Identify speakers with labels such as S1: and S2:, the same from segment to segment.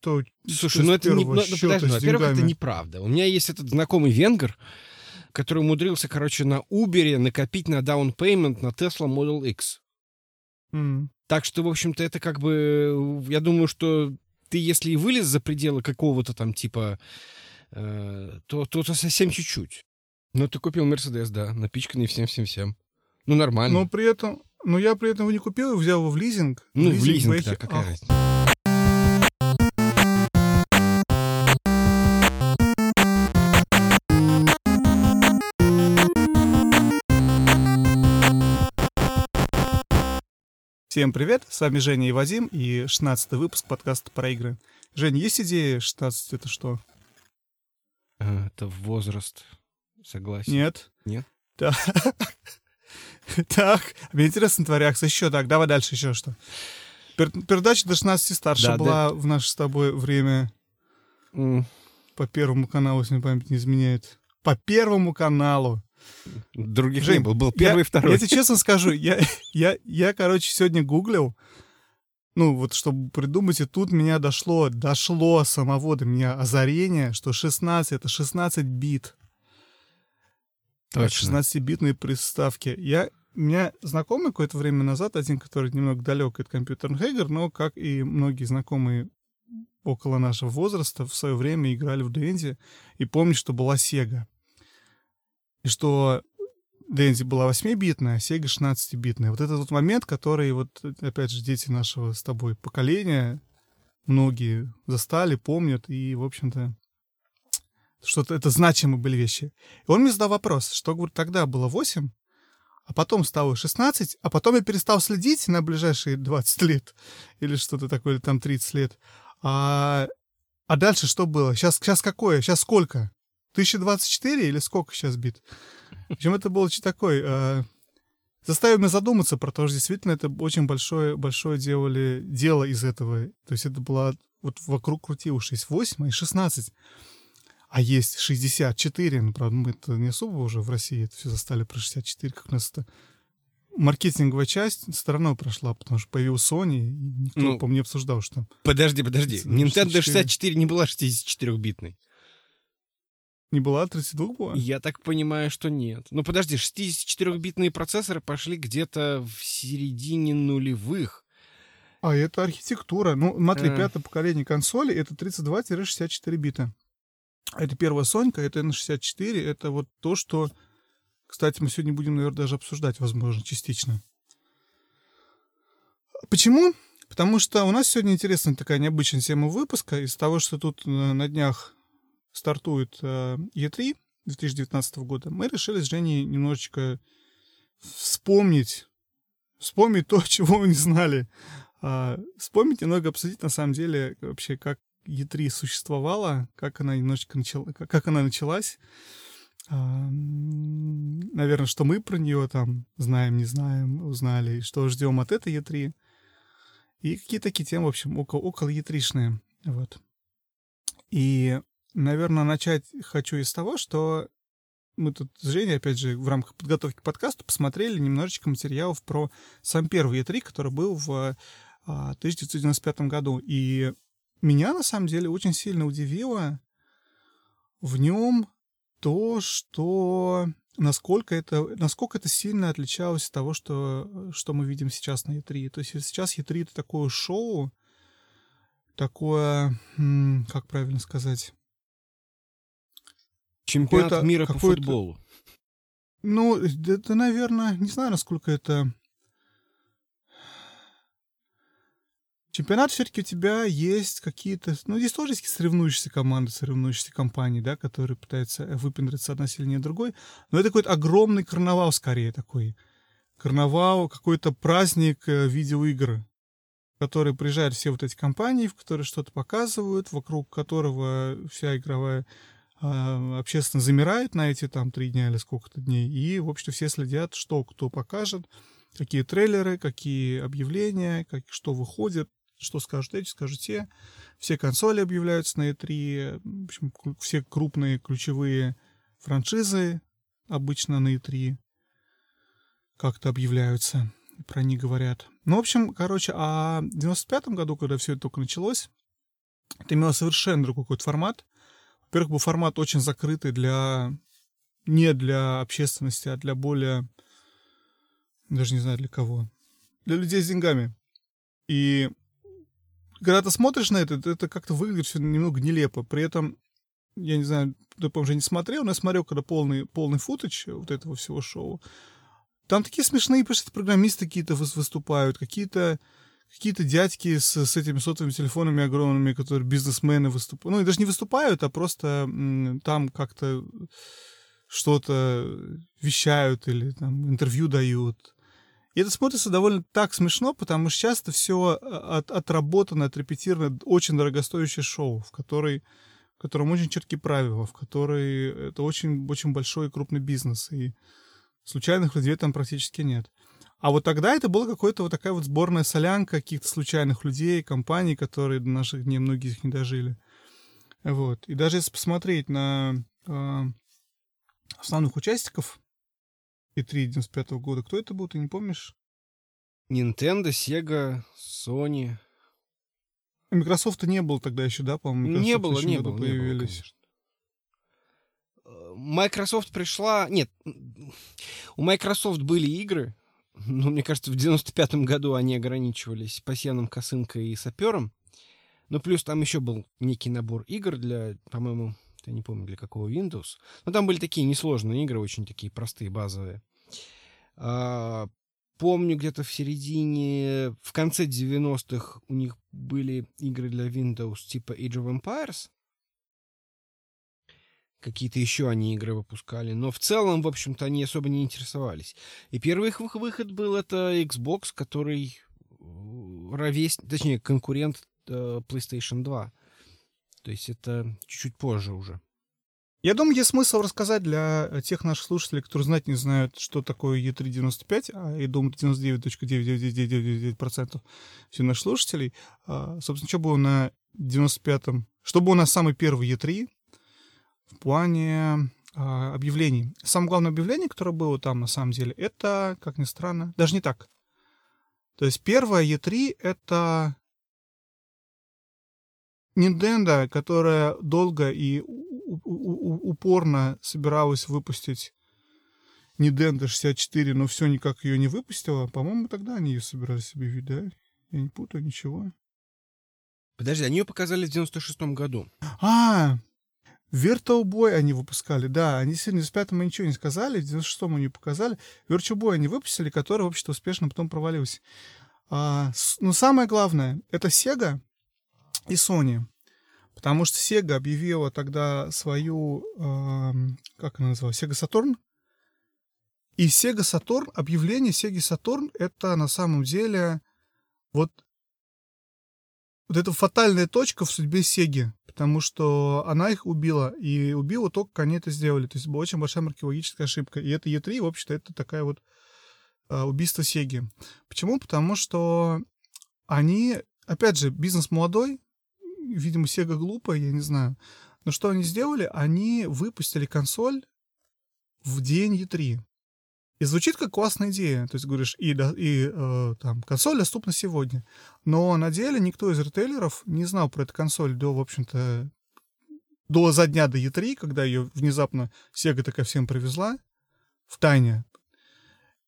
S1: что...
S2: Слушай, ну это не... Ну,
S1: счета
S2: подожди,
S1: с
S2: во-первых, это неправда. У меня есть этот знакомый венгер, который умудрился, короче, на Uber накопить на down payment на Tesla Model X.
S1: М.
S2: Так что, в общем-то, это как бы... Я думаю, что ты, если и вылез за пределы какого-то там типа, э, то, то, то совсем чуть-чуть. Но ты купил Мерседес, да, напичканный всем-всем-всем. Ну, нормально.
S1: Но при этом... Но я при этом его не купил, взял его в лизинг.
S2: ну, в лизинг,
S1: Бэхи-
S2: да, какая разница.
S1: Всем привет, с вами Женя и Вадим, и 16 выпуск подкаста про игры. Жень, есть идея 16 это что?
S2: А, Это возраст. Согласен.
S1: Нет?
S2: Нет?
S1: Так. Так, мне интересно реакция. Еще так, давай дальше еще что. Пер- Передача до 16 и старше
S2: Да,
S1: была в наше с тобой время по первому каналу, если мне память не изменяет. По первому каналу.
S2: Других
S1: Жень,
S2: не было. Был первый
S1: я,
S2: и второй.
S1: Я тебе честно скажу, я, я, я, короче, сегодня гуглил, ну, вот, чтобы придумать, и тут меня дошло, дошло самого до меня озарение, что 16 — это 16 бит.
S2: Точно.
S1: 16-битные приставки. Я, у меня знакомый какое-то время назад, один, который немного далек от компьютерных игр, но, как и многие знакомые около нашего возраста, в свое время играли в Дэнди, и помню, что была Sega. И что Дэнди была 8-битная, а Sega 16-битная. Вот этот вот момент, который, вот, опять же, дети нашего с тобой поколения, многие застали, помнят, и, в общем-то, что-то это значимые были вещи. И он мне задал вопрос, что, говорит, тогда было 8, а потом стало 16, а потом я перестал следить на ближайшие 20 лет или что-то такое, или там 30 лет. А, а дальше что было? Сейчас, сейчас какое? Сейчас сколько? 1024 или сколько сейчас бит? В общем, это было что такое? а, заставил меня задуматься про то, что действительно это очень большое, большое делали дело из этого. То есть это было вот вокруг крутилось 8 и 16. А есть 64, ну, правда, мы это не особо уже в России это все застали про 64, как у нас это маркетинговая часть стороной прошла, потому что появился Sony, и никто,
S2: Ну,
S1: по-моему, не обсуждал, что...
S2: Подожди, подожди.
S1: 64.
S2: Nintendo 64 не была 64-битной.
S1: Не была 32 была?
S2: Я так понимаю, что нет. Ну подожди, 64-битные процессоры пошли где-то в середине нулевых.
S1: А, это архитектура. Ну, смотри,
S2: Э.
S1: пятое поколение консоли — это 32-64 бита. Это первая Сонька, это N64, это вот то, что... Кстати, мы сегодня будем, наверное, даже обсуждать, возможно, частично. Почему? Потому что у нас сегодня интересная такая необычная тема выпуска. Из того, что тут э, на днях стартует э, E3 2019 года, мы решили с Женей немножечко вспомнить, вспомнить то, чего мы не знали. А, вспомнить, немного обсудить, на самом деле, вообще, как E3 существовала, как она немножечко начала, как, она началась. А, наверное, что мы про нее там знаем, не знаем, узнали, что ждем от этой E3. И какие такие темы, в общем, около, около E3-шные. Вот. И, наверное, начать хочу из того, что мы тут с Женей, опять же, в рамках подготовки к подкасту посмотрели немножечко материалов про сам первый E3, который был в а, 1995 году. И меня, на самом деле, очень сильно удивило в нем то, что насколько это, насколько это сильно отличалось от того, что, что мы видим сейчас на E3. То есть сейчас E3 — это такое шоу, такое, как правильно сказать,
S2: Чемпионат мира по футболу.
S1: Ну, это, наверное, не знаю, насколько это... Чемпионат все-таки у тебя есть какие-то... Ну, здесь тоже есть соревнующиеся команды, соревнующиеся компании, да, которые пытаются выпендриться одна сильнее другой. Но это какой-то огромный карнавал скорее такой. Карнавал, какой-то праздник э, видеоигр, в который приезжают все вот эти компании, в которые что-то показывают, вокруг которого вся игровая общественно замирает на эти там три дня или сколько-то дней, и, в общем, все следят, что кто покажет, какие трейлеры, какие объявления, как, что выходит, что скажут эти, скажут те. Все консоли объявляются на E3, в общем, все крупные ключевые франшизы обычно на E3 как-то объявляются, про них говорят. Ну, в общем, короче, а в 95 году, когда все это только началось, это имело совершенно другой какой-то формат. Во-первых, был формат очень закрытый для... Не для общественности, а для более... Даже не знаю для кого. Для людей с деньгами. И когда ты смотришь на это, это как-то выглядит все немного нелепо. При этом, я не знаю, ты, по уже не смотрел, но я смотрел, когда полный, полный футаж вот этого всего шоу. Там такие смешные, пишут, программисты какие-то выступают, какие-то какие-то дядьки с, с этими сотовыми телефонами огромными, которые бизнесмены выступают. Ну, и даже не выступают, а просто там как-то что-то вещают или там интервью дают. И это смотрится довольно так смешно, потому что часто все а, от, отработано, отрепетировано, очень дорогостоящее шоу, в, которой, в котором очень четкие правила, в которой это очень, очень большой и крупный бизнес, и случайных людей там практически нет. А вот тогда это была какая-то вот такая вот сборная солянка каких-то случайных людей, компаний, которые до наших дней многие их не дожили. Вот. И даже если посмотреть на э, основных участников E3 95 года, кто это был, ты не помнишь?
S2: Nintendo, Sega, Sony.
S1: Microsoft не было тогда еще, да, по-моему?
S2: Не было, не было, появились. Не было, Microsoft пришла... Нет, у Microsoft были игры, ну, мне кажется, в 95-м году они ограничивались пассивным косынкой и сапером. Ну, плюс там еще был некий набор игр для, по-моему, я не помню, для какого Windows. Но там были такие несложные игры, очень такие простые, базовые. А, помню, где-то в середине, в конце 90-х у них были игры для Windows типа Age of Empires какие-то еще они игры выпускали, но в целом, в общем-то, они особо не интересовались. И первый их выход был это Xbox, который э, ровесник, точнее, конкурент э, PlayStation 2. То есть это чуть-чуть позже уже.
S1: Я думаю, есть смысл рассказать для тех наших слушателей, которые знать не знают, что такое E395, а я думаю, 99.99999% всех наших слушателей. А, собственно, что было на 95-м? Что было на самый первый E3? Плане э, объявлений. Самое главное объявление, которое было там на самом деле, это, как ни странно, даже не так. То есть первое E3 это Nintendo, которая долго и упорно собиралась выпустить Nintendo 64, но все никак ее не выпустила. По-моему, тогда они ее собирались объявить, да? Я не путаю ничего.
S2: Подожди, они ее показали в 96-м году.
S1: А, Virtual Boy они выпускали, да, они в 95-м мы ничего не сказали, в 96-м они показали. Virtual Boy они выпустили, который, в общем-то, успешно потом провалился. А, но самое главное, это Sega и Sony. Потому что Sega объявила тогда свою, э, как она называлась, Sega Saturn. И Sega Saturn, объявление Sega Saturn, это на самом деле вот вот эта фатальная точка в судьбе Сеги, потому что она их убила, и убила только, как они это сделали. То есть была очень большая маркетологическая ошибка. И это Е3, в общем-то, это такая вот а, убийство Сеги. Почему? Потому что они, опять же, бизнес молодой, видимо, Сега глупая, я не знаю. Но что они сделали? Они выпустили консоль в день E3. И звучит как классная идея. То есть говоришь, и, и э, там, консоль доступна сегодня. Но на деле никто из ритейлеров не знал про эту консоль до, в общем-то, до за дня до E3, когда ее внезапно Sega такая всем привезла в тайне.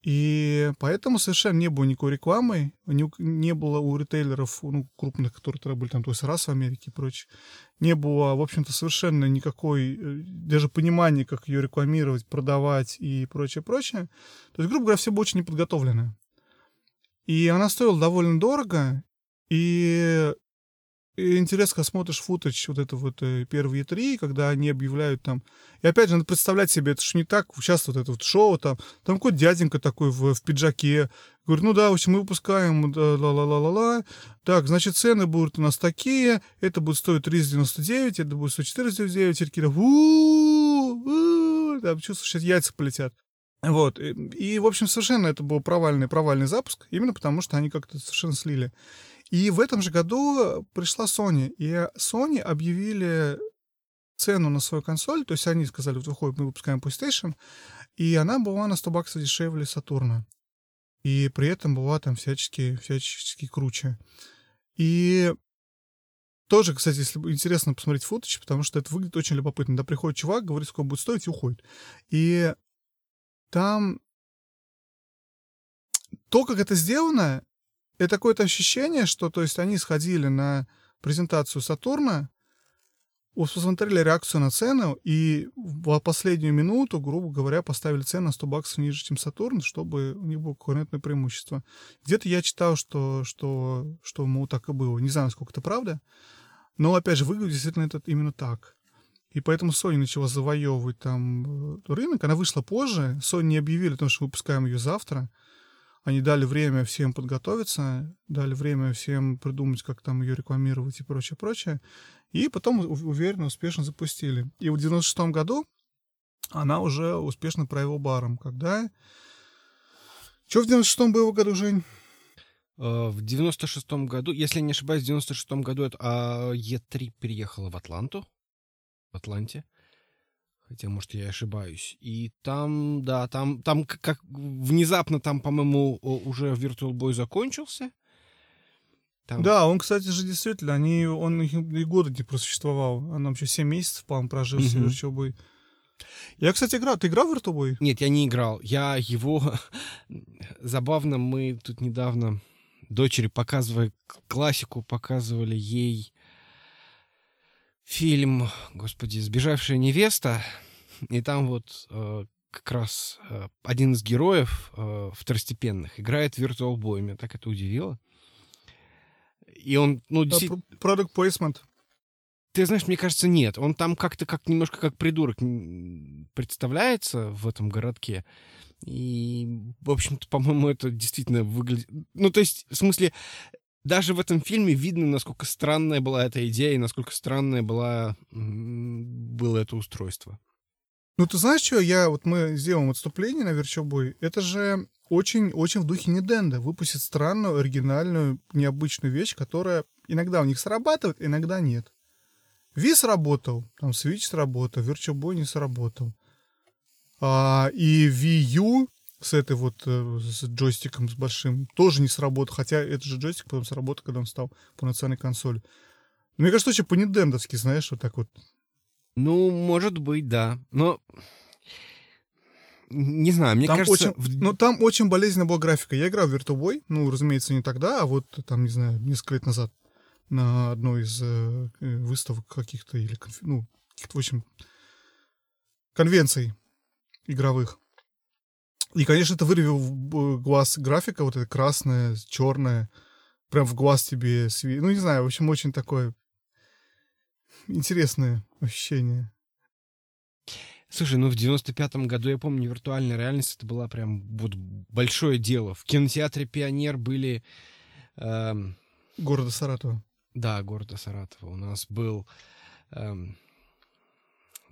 S1: И поэтому совершенно не было никакой рекламы, не, было у ритейлеров, ну, крупных, которые тогда были там, то есть раз в Америке и прочее, не было, в общем-то, совершенно никакой, э, даже понимания, как ее рекламировать, продавать и прочее, прочее. То есть, грубо говоря, все было очень неподготовлено. И она стоила довольно дорого, и интересно, когда смотришь футаж вот это вот э, первые три, когда они объявляют там... И опять же, надо представлять себе, это же не так, сейчас вот это вот шоу там, там какой-то дяденька такой в, в пиджаке, говорит, ну да, в общем, мы выпускаем ла-ла-ла-ла-ла, так, значит, цены будут у нас такие, это будет стоить 399, это будет стоить 499, Серкира, там, чувствуешь, сейчас яйца полетят. Вот, и, и, в общем, совершенно это был провальный, провальный запуск, именно потому что они как-то совершенно слили. И в этом же году пришла Sony, и Sony объявили цену на свою консоль, то есть они сказали, вот выходит, мы выпускаем PlayStation, и она была на 100 баксов дешевле Сатурна. И при этом была там всячески, всячески круче. И тоже, кстати, если интересно посмотреть футаж, потому что это выглядит очень любопытно. Да, приходит чувак, говорит, сколько будет стоить, и уходит. И там то, как это сделано, это какое-то ощущение, что, то есть, они сходили на презентацию Сатурна, посмотрели реакцию на цену, и в последнюю минуту, грубо говоря, поставили цену на 100 баксов ниже, чем Сатурн, чтобы у них было конкурентное преимущество. Где-то я читал, что, что, что мол, так и было. Не знаю, насколько это правда, но, опять же, выглядит действительно это именно так. И поэтому Sony начала завоевывать там э, рынок. Она вышла позже. Sony не объявили о том, что выпускаем ее завтра. Они дали время всем подготовиться, дали время всем придумать, как там ее рекламировать и прочее, прочее. И потом уверенно, успешно запустили. И в 96 году она уже успешно провела баром. Когда... Что в 96-м было году, Жень?
S2: Э, в 96-м году, если не ошибаюсь, в 96-м году это, а, Е3 переехала в Атланту, в Атланте. Хотя, может, я ошибаюсь. И там, да, там, там как внезапно там, по-моему, уже Virtual Boy закончился.
S1: Там... Да, он, кстати же, действительно, они, он и года не просуществовал. Он вообще 7 месяцев, по-моему, прожил mm-hmm. в Virtual Boy. Я, кстати, играл. Ты играл в Virtual Boy?
S2: Нет, я не играл. Я его... Забавно, мы тут недавно дочери показывая классику, показывали ей фильм, господи, «Сбежавшая невеста», и там вот э, как раз э, один из героев э, второстепенных играет Virtual Boy. Меня так это удивило. И он, ну,
S1: действительно... Product placement.
S2: Ты знаешь, мне кажется, нет. Он там как-то как немножко как придурок представляется в этом городке. И, в общем-то, по-моему, это действительно выглядит... Ну, то есть, в смысле, даже в этом фильме видно, насколько странная была эта идея и насколько странное была, было это устройство.
S1: Ну, ты знаешь, что я... Вот мы сделаем отступление на Верчобой. Это же очень-очень в духе Ниденда. Выпустит странную, оригинальную, необычную вещь, которая иногда у них срабатывает, иногда нет. Ви сработал, там Switch сработал, Virtual Boy не сработал. А, и Wii U с этой вот э, с джойстиком с большим тоже не сработал, хотя это же джойстик потом сработал, когда он стал полноценной консолью. Мне кажется, очень по-нидендовски, знаешь, вот так вот.
S2: Ну, может быть, да. Но не знаю, мне
S1: там
S2: кажется...
S1: Очень, ну, там очень болезненная была графика. Я играл в Virtua ну, разумеется, не тогда, а вот там, не знаю, несколько лет назад на одной из э, э выставок каких-то или, ну, каких-то, в общем, конвенций игровых. И, конечно, это вырвел в глаз графика, вот эта красная, черная, прям в глаз тебе сви... Ну, не знаю, в общем, очень такое интересное ощущение.
S2: Слушай, ну в 95-м году, я помню, виртуальная реальность это была прям вот большое дело. В кинотеатре «Пионер» были... Эм...
S1: Города Саратова.
S2: Да, города Саратова. У нас был эм,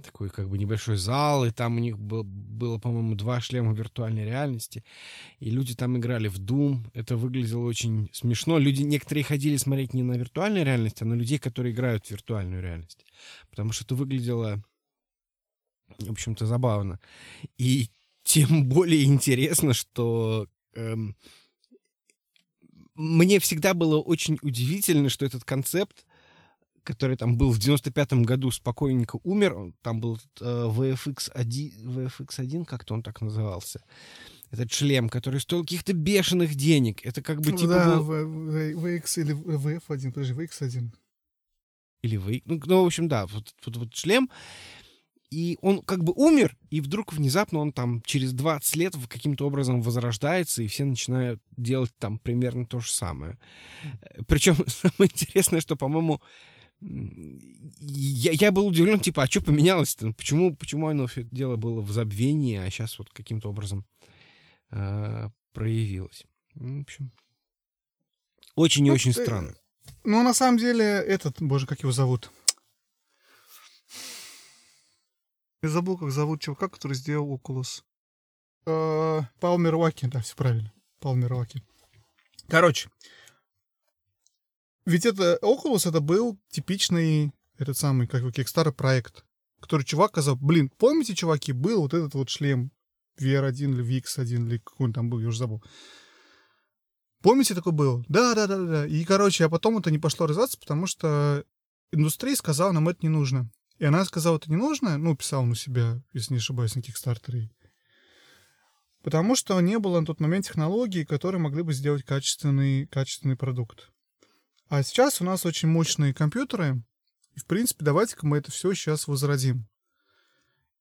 S2: такой как бы небольшой зал, и там у них был, было, по-моему, два шлема виртуальной реальности, и люди там играли в Doom, это выглядело очень смешно. Люди, некоторые ходили смотреть не на виртуальную реальность, а на людей, которые играют в виртуальную реальность, потому что это выглядело, в общем-то, забавно. И тем более интересно, что эм, мне всегда было очень удивительно, что этот концепт который там был в 95-м году, спокойненько умер. Там был э, VFX-1, VFX-1, как-то он так назывался. Этот шлем, который стоил каких-то бешеных денег. Это как бы типа...
S1: Да, был... VX или VF1, подожди, VX1.
S2: Или VX... Ну, ну, в общем, да, вот, вот, вот шлем. И он как бы умер, и вдруг внезапно он там через 20 лет каким-то образом возрождается, и все начинают делать там примерно то же самое. Причем самое интересное, что, по-моему, я, я был удивлен, типа, а что поменялось-то? Почему, почему оно все это дело было в забвении, а сейчас вот каким-то образом э, проявилось? В общем, очень и ну, очень ты, странно.
S1: Ну, на самом деле, этот, боже, как его зовут? Я забыл, как зовут чувака, который сделал Oculus. Э, Палмер Ваки, да, все правильно. Палмер Ваки. Короче, ведь это Oculus это был типичный этот самый, как бы, Kickstarter проект, который чувак сказал, блин, помните, чуваки, был вот этот вот шлем VR1 или VX1, или какой он там был, я уже забыл. Помните, такой был? Да, да, да, да. И, короче, а потом это не пошло развиваться, потому что индустрия сказала, нам это не нужно. И она сказала, это не нужно, ну, писала на себя, если не ошибаюсь, на Кикстартере. Потому что не было на тот момент технологий, которые могли бы сделать качественный, качественный продукт. А сейчас у нас очень мощные компьютеры, и, в принципе, давайте-ка мы это все сейчас возродим.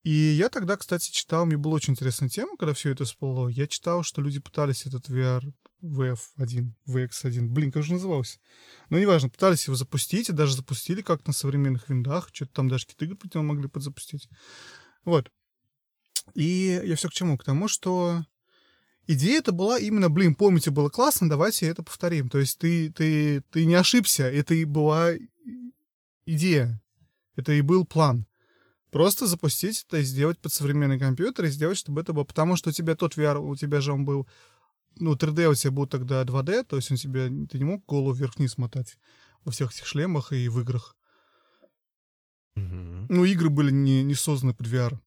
S1: И я тогда, кстати, читал, мне была очень интересная тема, когда все это всплыло. Я читал, что люди пытались этот VR VF1, VX1, блин, как же назывался? Но ну, неважно, пытались его запустить, и даже запустили как на современных виндах, что-то там даже какие-то игры могли подзапустить. Вот. И я все к чему? К тому, что идея это была именно, блин, помните, было классно, давайте это повторим. То есть ты, ты, ты не ошибся, это и была идея, это и был план. Просто запустить это и сделать под современный компьютер, и сделать, чтобы это было. Потому что у тебя тот VR, у тебя же он был... Ну, 3D у тебя был тогда 2D, то есть он тебя... Ты не мог голову вверх-вниз мотать во всех этих шлемах и в играх. Mm-hmm. Ну, игры были не, не созданы под VR.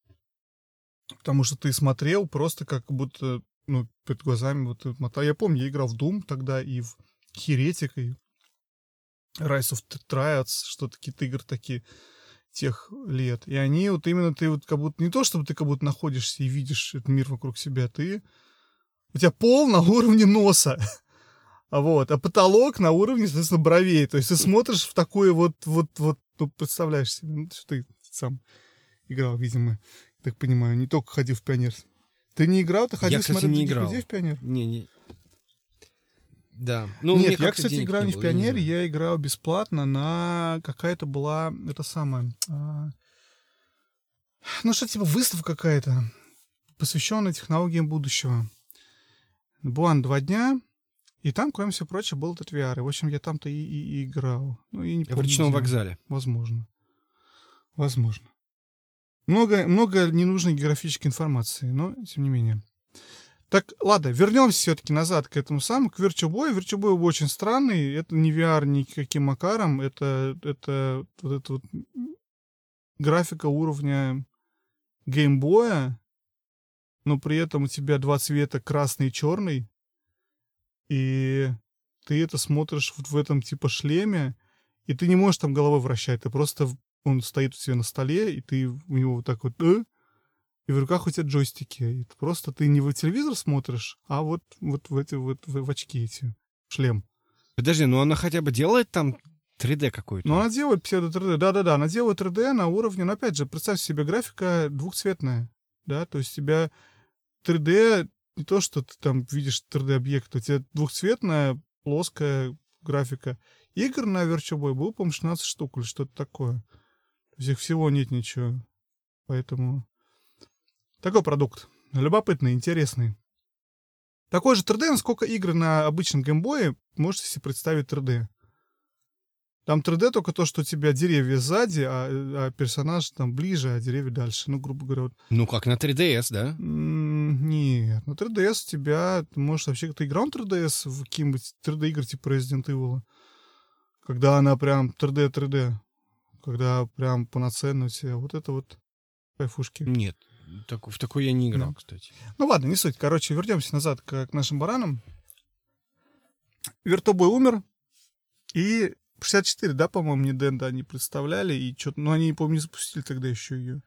S1: Потому что ты смотрел просто как будто, ну, перед глазами вот мотал. Я помню, я играл в Doom тогда и в Heretic, и Rise of Triads, что-то какие-то игры такие тех лет. И они вот именно ты вот как будто не то, чтобы ты как будто находишься и видишь этот мир вокруг себя, ты у тебя пол на уровне носа. А вот, а потолок на уровне, соответственно, бровей. То есть ты смотришь в такое вот, вот, вот, ну, представляешь себе, ну, что ты сам играл, видимо, так понимаю, не только ходил в пионер. Ты не играл, ты ходил
S2: я, кстати, смотреть
S1: не
S2: играл.
S1: людей в пионер?
S2: Не, не. Да. Ну,
S1: Нет, я, кстати, играл не в Пионере, я играл бесплатно на какая-то была, это самое, а... ну что, типа выставка какая-то, посвященная технологиям будущего. Была на два дня, и там, кроме всего прочего, был этот VR. И, в общем, я там-то и, и, и играл. Ну, и не
S2: помню, в речном вокзале.
S1: Возможно. Возможно. Много, много ненужной географической информации, но тем не менее. Так, ладно, вернемся все-таки назад к этому самому, к. Virtua Boy очень странный. Это не VR никаким макаром. Это, это вот эта вот графика уровня геймбоя, но при этом у тебя два цвета, красный и черный. И ты это смотришь вот в этом типа шлеме, и ты не можешь там головой вращать. Ты просто, он стоит у тебя на столе, и ты у него вот так вот э, и в руках у тебя джойстики. Это просто ты не в телевизор смотришь, а вот, вот в эти вот в, в очки эти, шлем.
S2: Подожди, ну она хотя бы делает там 3D какой-то?
S1: Ну, она делает псевдо 3D. Да-да-да, она делает 3D на уровне, но опять же, представь себе, графика двухцветная, да, то есть у тебя 3D не то, что ты там видишь 3D-объект, у тебя двухцветная плоская графика. Игр на Virtua Boy было, по-моему, 16 штук или что-то такое. Их всего нет ничего. Поэтому такой продукт. Любопытный, интересный. Такой же 3D, насколько игры на обычном геймбое, можете себе представить 3D. Там 3D только то, что у тебя деревья сзади, а, а персонаж там ближе, а деревья дальше. Ну, грубо говоря. Вот.
S2: Ну, как на 3DS, да?
S1: нет. На 3DS у тебя... Ты можешь вообще... Ты играл на 3DS в какие-нибудь 3D-игры типа Resident Evil? Когда она прям 3D-3D. Когда прям полноценно у тебя. Вот это вот кайфушки.
S2: Нет. Так, в такой я не играл, да. кстати.
S1: Ну ладно, не суть. Короче, вернемся назад к, к нашим баранам. Вертобой умер, и 64, да, по-моему, не Денда они представляли, и что-то, ну, они, помню, не запустили тогда еще ее.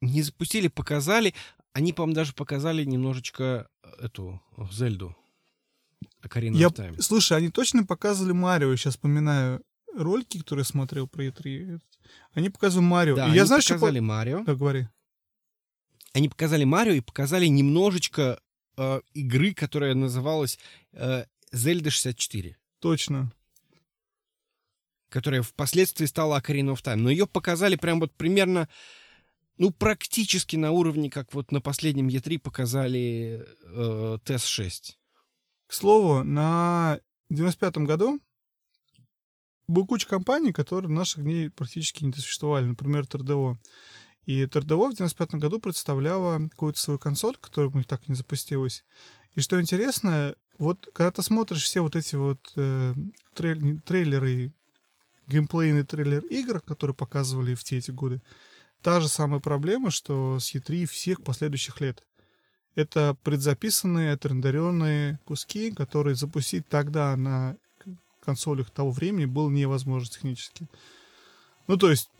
S2: Не запустили, показали. Они, по-моему, даже показали немножечко эту Зельду. Ocarina
S1: я. Слушай, они точно показывали Марио, сейчас вспоминаю ролики, которые я смотрел про E3. Они показывали Марио.
S2: Да,
S1: и
S2: они
S1: я знаю,
S2: показали
S1: что...
S2: Марио.
S1: Да, говори
S2: они показали Марио и показали немножечко э, игры, которая называлась э, Zelda 64.
S1: Точно.
S2: Которая впоследствии стала Ocarina of Time. Но ее показали прям вот примерно, ну, практически на уровне, как вот на последнем E3 показали э, TS6.
S1: К слову, на 95-м году был куча компаний, которые наших дней практически не существовали. Например, ТРДО. И ТРДО в 95 году представляла какую-то свою консоль, которая у них так и не запустилась. И что интересно, вот когда ты смотришь все вот эти вот э, трейлеры, трейлеры, геймплейный трейлер игр, которые показывали в те эти годы, та же самая проблема, что с E3 всех последующих лет. Это предзаписанные, отрендеренные куски, которые запустить тогда на консолях того времени было невозможно технически. Ну, то есть,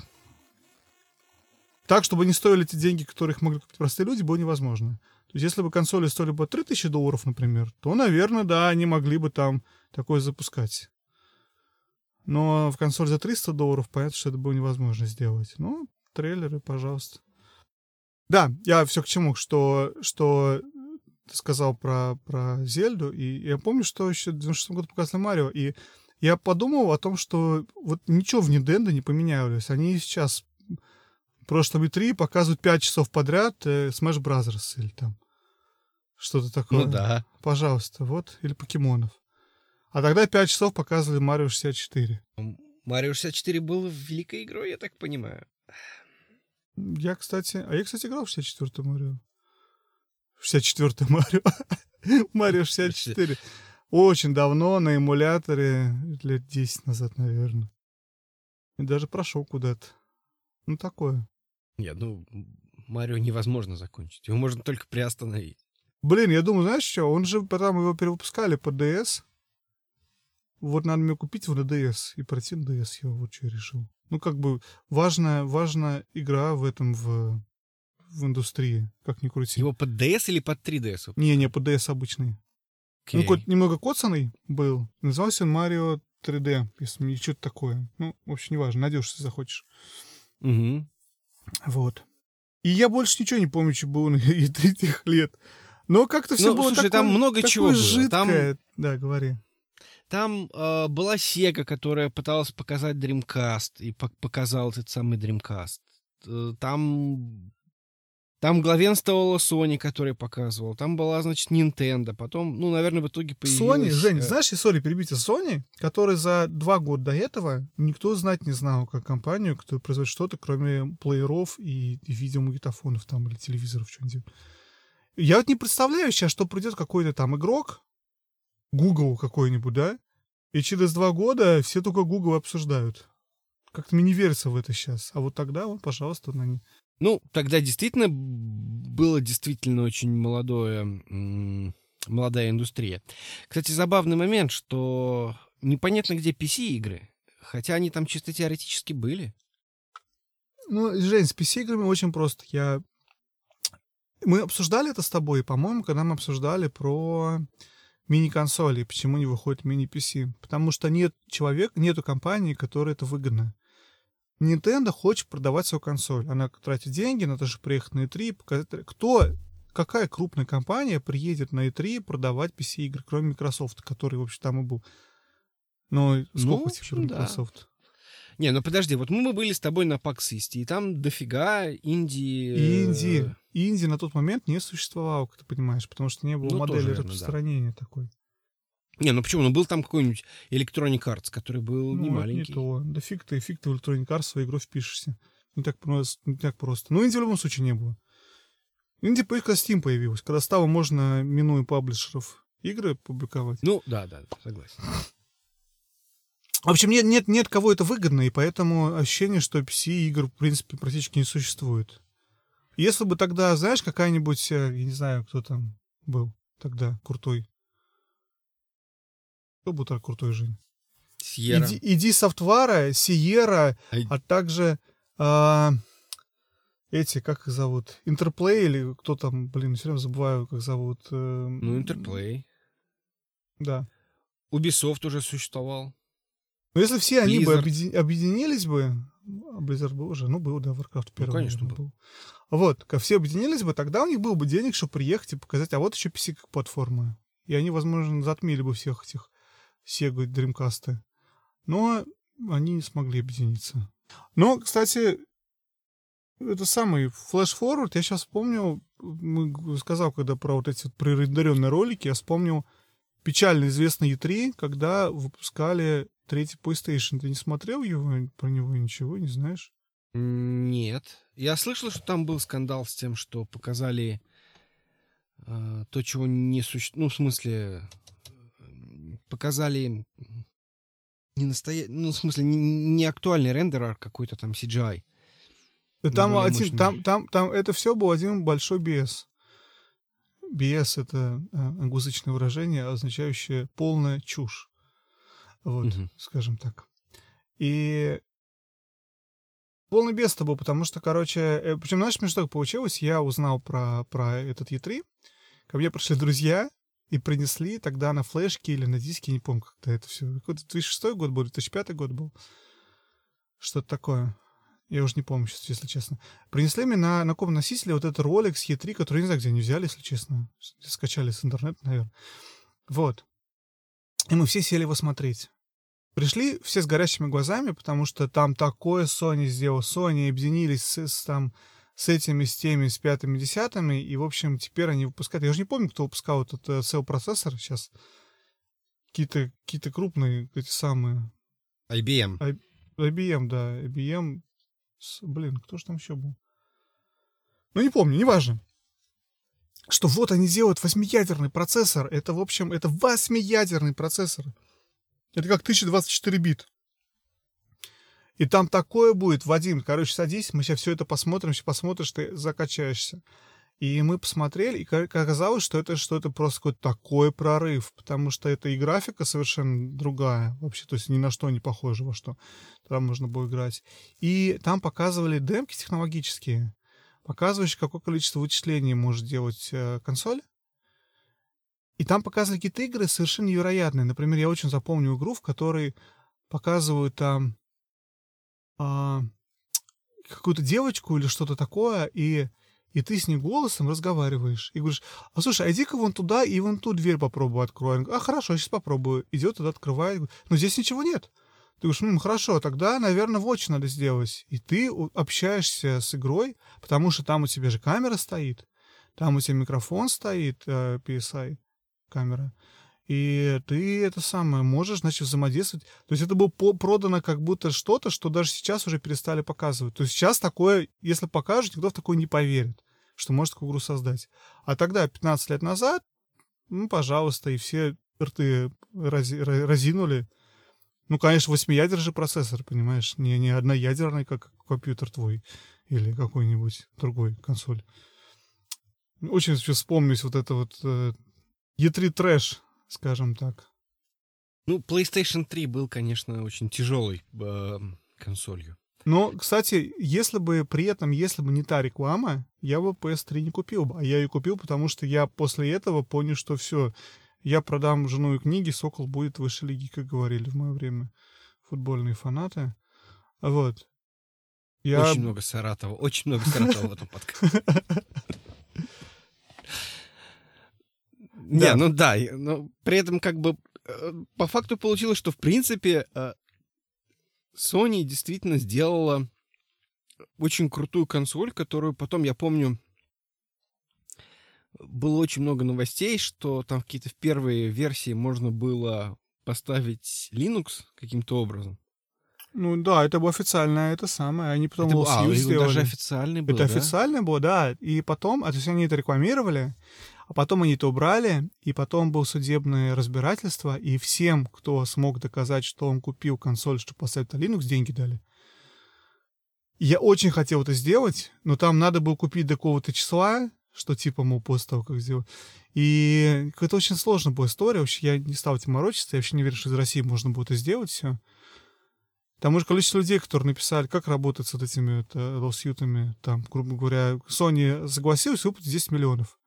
S1: так, чтобы они стоили те деньги, которые их могли купить простые люди, было невозможно. То есть, если бы консоли стоили бы 3000 долларов, например, то, наверное, да, они могли бы там такое запускать. Но в консоль за 300 долларов, понятно, что это было невозможно сделать. Ну, трейлеры, пожалуйста. Да, я все к чему, что, что ты сказал про, про Зельду, и я помню, что еще в 96 году показали Марио, и я подумал о том, что вот ничего в Nintendo не поменялось. Они сейчас в прошлом E3 показывают 5 часов подряд э, Smash Brothers или там что-то такое.
S2: Ну да.
S1: Пожалуйста, вот, или покемонов. А тогда 5 часов показывали Марио 64.
S2: Марио 64 был великой игрой, я так понимаю.
S1: Я, кстати... А я, кстати, играл в 64 Марио. 64 Марио. Марио 64. Очень давно на эмуляторе, лет 10 назад, наверное. И даже прошел куда-то. Ну, такое.
S2: Нет, ну, Марио невозможно закончить. Его можно только приостановить.
S1: Блин, я думаю, знаешь что? Он же потом его перевыпускали по DS. Вот надо мне купить его на DS и пройти на DS. Я вот что решил. Ну, как бы важная, важная игра в этом, в, в индустрии, как ни крути.
S2: Его под DS или под 3DS?
S1: Не, не, под DS обычный. Okay. Ну, хоть немного коцанный был. Назывался он Марио 3D, если мне что-то такое. Ну, в общем, неважно, найдешь, если захочешь.
S2: Угу.
S1: Вот. И я больше ничего не помню, что было и третьих лет. Но как-то все
S2: ну,
S1: было
S2: слушай,
S1: такое,
S2: там много
S1: такое
S2: чего было.
S1: жидкое. Там... Да, говори.
S2: Там э, была Sega, которая пыталась показать Dreamcast и по показал этот самый Dreamcast. Э, там там главенствовала Sony, которая показывала. Там была, значит, Nintendo. Потом, ну, наверное, в итоге появилась...
S1: Sony, Жень, э... знаешь историю перебития Sony, который за два года до этого никто знать не знал, как компанию, которая производит что-то, кроме плееров и, и видеомагнитофонов там или телевизоров, что-нибудь. Я вот не представляю сейчас, что придет какой-то там игрок, Google какой-нибудь, да, и через два года все только Google обсуждают. Как-то мне не верится в это сейчас. А вот тогда, вот, пожалуйста, на.
S2: Ну, тогда действительно было действительно очень молодое, молодая индустрия. Кстати, забавный момент, что непонятно, где PC-игры, хотя они там чисто теоретически были.
S1: Ну, Жень, с PC-играми очень просто. Я... Мы обсуждали это с тобой, по-моему, когда мы обсуждали про мини-консоли, почему не выходит мини-PC. Потому что нет человека, нету компании, которой это выгодно. Nintendo хочет продавать свою консоль. Она тратит деньги на то, чтобы приехать на E3, показать... Кто, какая крупная компания приедет на E3 продавать PC-игры, кроме Microsoft, который, в общем, там и был. Но сколько ну, теперь Microsoft?
S2: Не, ну подожди, вот мы были с тобой на PAX East, и там дофига инди...
S1: Инди. Э, инди на тот момент не существовало, как ты понимаешь, потому что не было ну, модели тоже, распространения да. такой.
S2: Не, ну почему? Ну был там какой-нибудь Electronic Arts, который был
S1: ну,
S2: не маленький.
S1: не то. Да фиг ты, фиг ты в Electronic Arts свою игру впишешься. Не так, просто, не так просто. Ну, инди в любом случае не было. Инди когда Steam появилась, когда стало можно, минуя паблишеров, игры публиковать.
S2: Ну, да, да, согласен.
S1: В общем, нет, нет, нет кого это выгодно, и поэтому ощущение, что PC-игр, в принципе, практически не существует. Если бы тогда, знаешь, какая-нибудь, э, я не знаю, кто там был тогда крутой, будет так крутой, Жень?
S2: Сьерра.
S1: Иди, иди софтвара, Сиера, Ай. а также а, эти, как их зовут? Интерплей или кто там, блин, все время забываю, как зовут. Э,
S2: ну, Интерплей.
S1: Да.
S2: Ubisoft уже существовал.
S1: Но если все они Blizzard. бы объедин... объединились бы, а Blizzard был уже, ну, был, да, Warcraft первый.
S2: Ну, конечно, был. был.
S1: Вот, как все объединились бы, тогда у них было бы денег, чтобы приехать и показать, а вот еще PC как платформа. И они, возможно, затмили бы всех этих Sega Dreamcast. Но они не смогли объединиться. Но, кстати, это самый флеш-форвард, я сейчас вспомнил, сказал, когда про вот эти вот ролики, я вспомнил печально известный E3, когда выпускали третий PlayStation. Ты не смотрел его, про него ничего, не знаешь?
S2: Нет. Я слышал, что там был скандал с тем, что показали э, то, чего не существует. Ну, в смысле, показали не настоящий, ну, в смысле, не, не актуальный рендер, а какой-то там CGI.
S1: Там, один, там, там, там это все был один большой BS. BS — это англоязычное выражение, означающее полная чушь. Вот, угу. скажем так. И Полный без был, потому что, короче, э, причем, знаешь, мне что получилось? Я узнал про, про этот E3, ко мне пришли друзья и принесли тогда на флешке или на диске, не помню, как-то это все. Какой-то 2006 год был, 2005 год был. Что-то такое. Я уже не помню сейчас, если честно. Принесли мне на, на каком носителе вот этот Rolex E3, который не знаю, где они взяли, если честно. Скачали с интернета, наверное. Вот. И мы все сели его смотреть. Пришли все с горящими глазами, потому что там такое Sony сделал. Sony объединились с, с, там, с этими, с теми, с пятыми, десятыми, и, в общем, теперь они выпускают... Я уже не помню, кто выпускал этот uh, Cell-процессор сейчас. Какие-то какие крупные, эти самые...
S2: IBM.
S1: I, IBM, да. IBM. Блин, кто же там еще был? Ну, не помню, неважно. Что вот они делают восьмиядерный процессор. Это, в общем, это восьмиядерный процессор. Это как 1024 бит. И там такое будет, Вадим, короче, садись, мы сейчас все это посмотрим, сейчас посмотришь, ты закачаешься. И мы посмотрели, и оказалось, что это что-то просто какой-то такой прорыв, потому что это и графика совершенно другая вообще, то есть ни на что не похоже, во что там можно было играть. И там показывали демки технологические, показывающие, какое количество вычислений может делать э, консоль. И там показывали какие-то игры совершенно невероятные. Например, я очень запомню игру, в которой показывают там а, какую-то девочку или что-то такое, и, и ты с ней голосом разговариваешь. И говоришь, а слушай, а иди-ка вон туда и вон ту дверь попробуй открой. А, хорошо, я сейчас попробую. Идет туда, открывает. Но здесь ничего нет. Ты говоришь, ну, хорошо, тогда, наверное, вот надо сделать. И ты общаешься с игрой, потому что там у тебя же камера стоит, там у тебя микрофон стоит, э, PSI камера. И ты это самое можешь, значит, взаимодействовать. То есть это было продано как будто что-то, что даже сейчас уже перестали показывать. То есть сейчас такое, если покажут, никто в такое не поверит, что может такую игру создать. А тогда, 15 лет назад, ну, пожалуйста, и все рты рази, разинули. Ну, конечно, восьмиядерный же процессор, понимаешь? Не, не одноядерный, как компьютер твой или какой-нибудь другой консоль. Очень вспомнить вот это вот э, E3 трэш, скажем так.
S2: Ну, PlayStation 3 был, конечно, очень тяжелой э, консолью.
S1: Но, кстати, если бы при этом, если бы не та реклама, я бы PS3 не купил бы. А я ее купил, потому что я после этого понял, что все, я продам жену и книги, Сокол будет выше лиги, как говорили в мое время футбольные фанаты. Вот.
S2: Я... Очень много Саратова, очень много Саратова в этом подкасте. Не, ну да, но при этом как бы э, по факту получилось, что в принципе э, Sony действительно сделала очень крутую консоль, которую потом, я помню, было очень много новостей, что там какие-то в первые версии можно было поставить Linux каким-то образом.
S1: Ну да, это было официальное, это самое. Они потом
S2: это, а, сделали. даже официальный был,
S1: Это
S2: да?
S1: официальный был, да. И потом, а то есть они это рекламировали, а потом они это убрали, и потом было судебное разбирательство, и всем, кто смог доказать, что он купил консоль, чтобы поставить на Linux, деньги дали. Я очень хотел это сделать, но там надо было купить до какого-то числа, что типа, мол, после того, как сделать. И это очень сложная была история. Вообще я не стал этим морочиться. Я вообще не верю, что из России можно будет это сделать все. Там уже количество людей, которые написали, как работать с вот этими это, лоссьютами, там, грубо говоря, Sony согласилась выплатить 10 миллионов.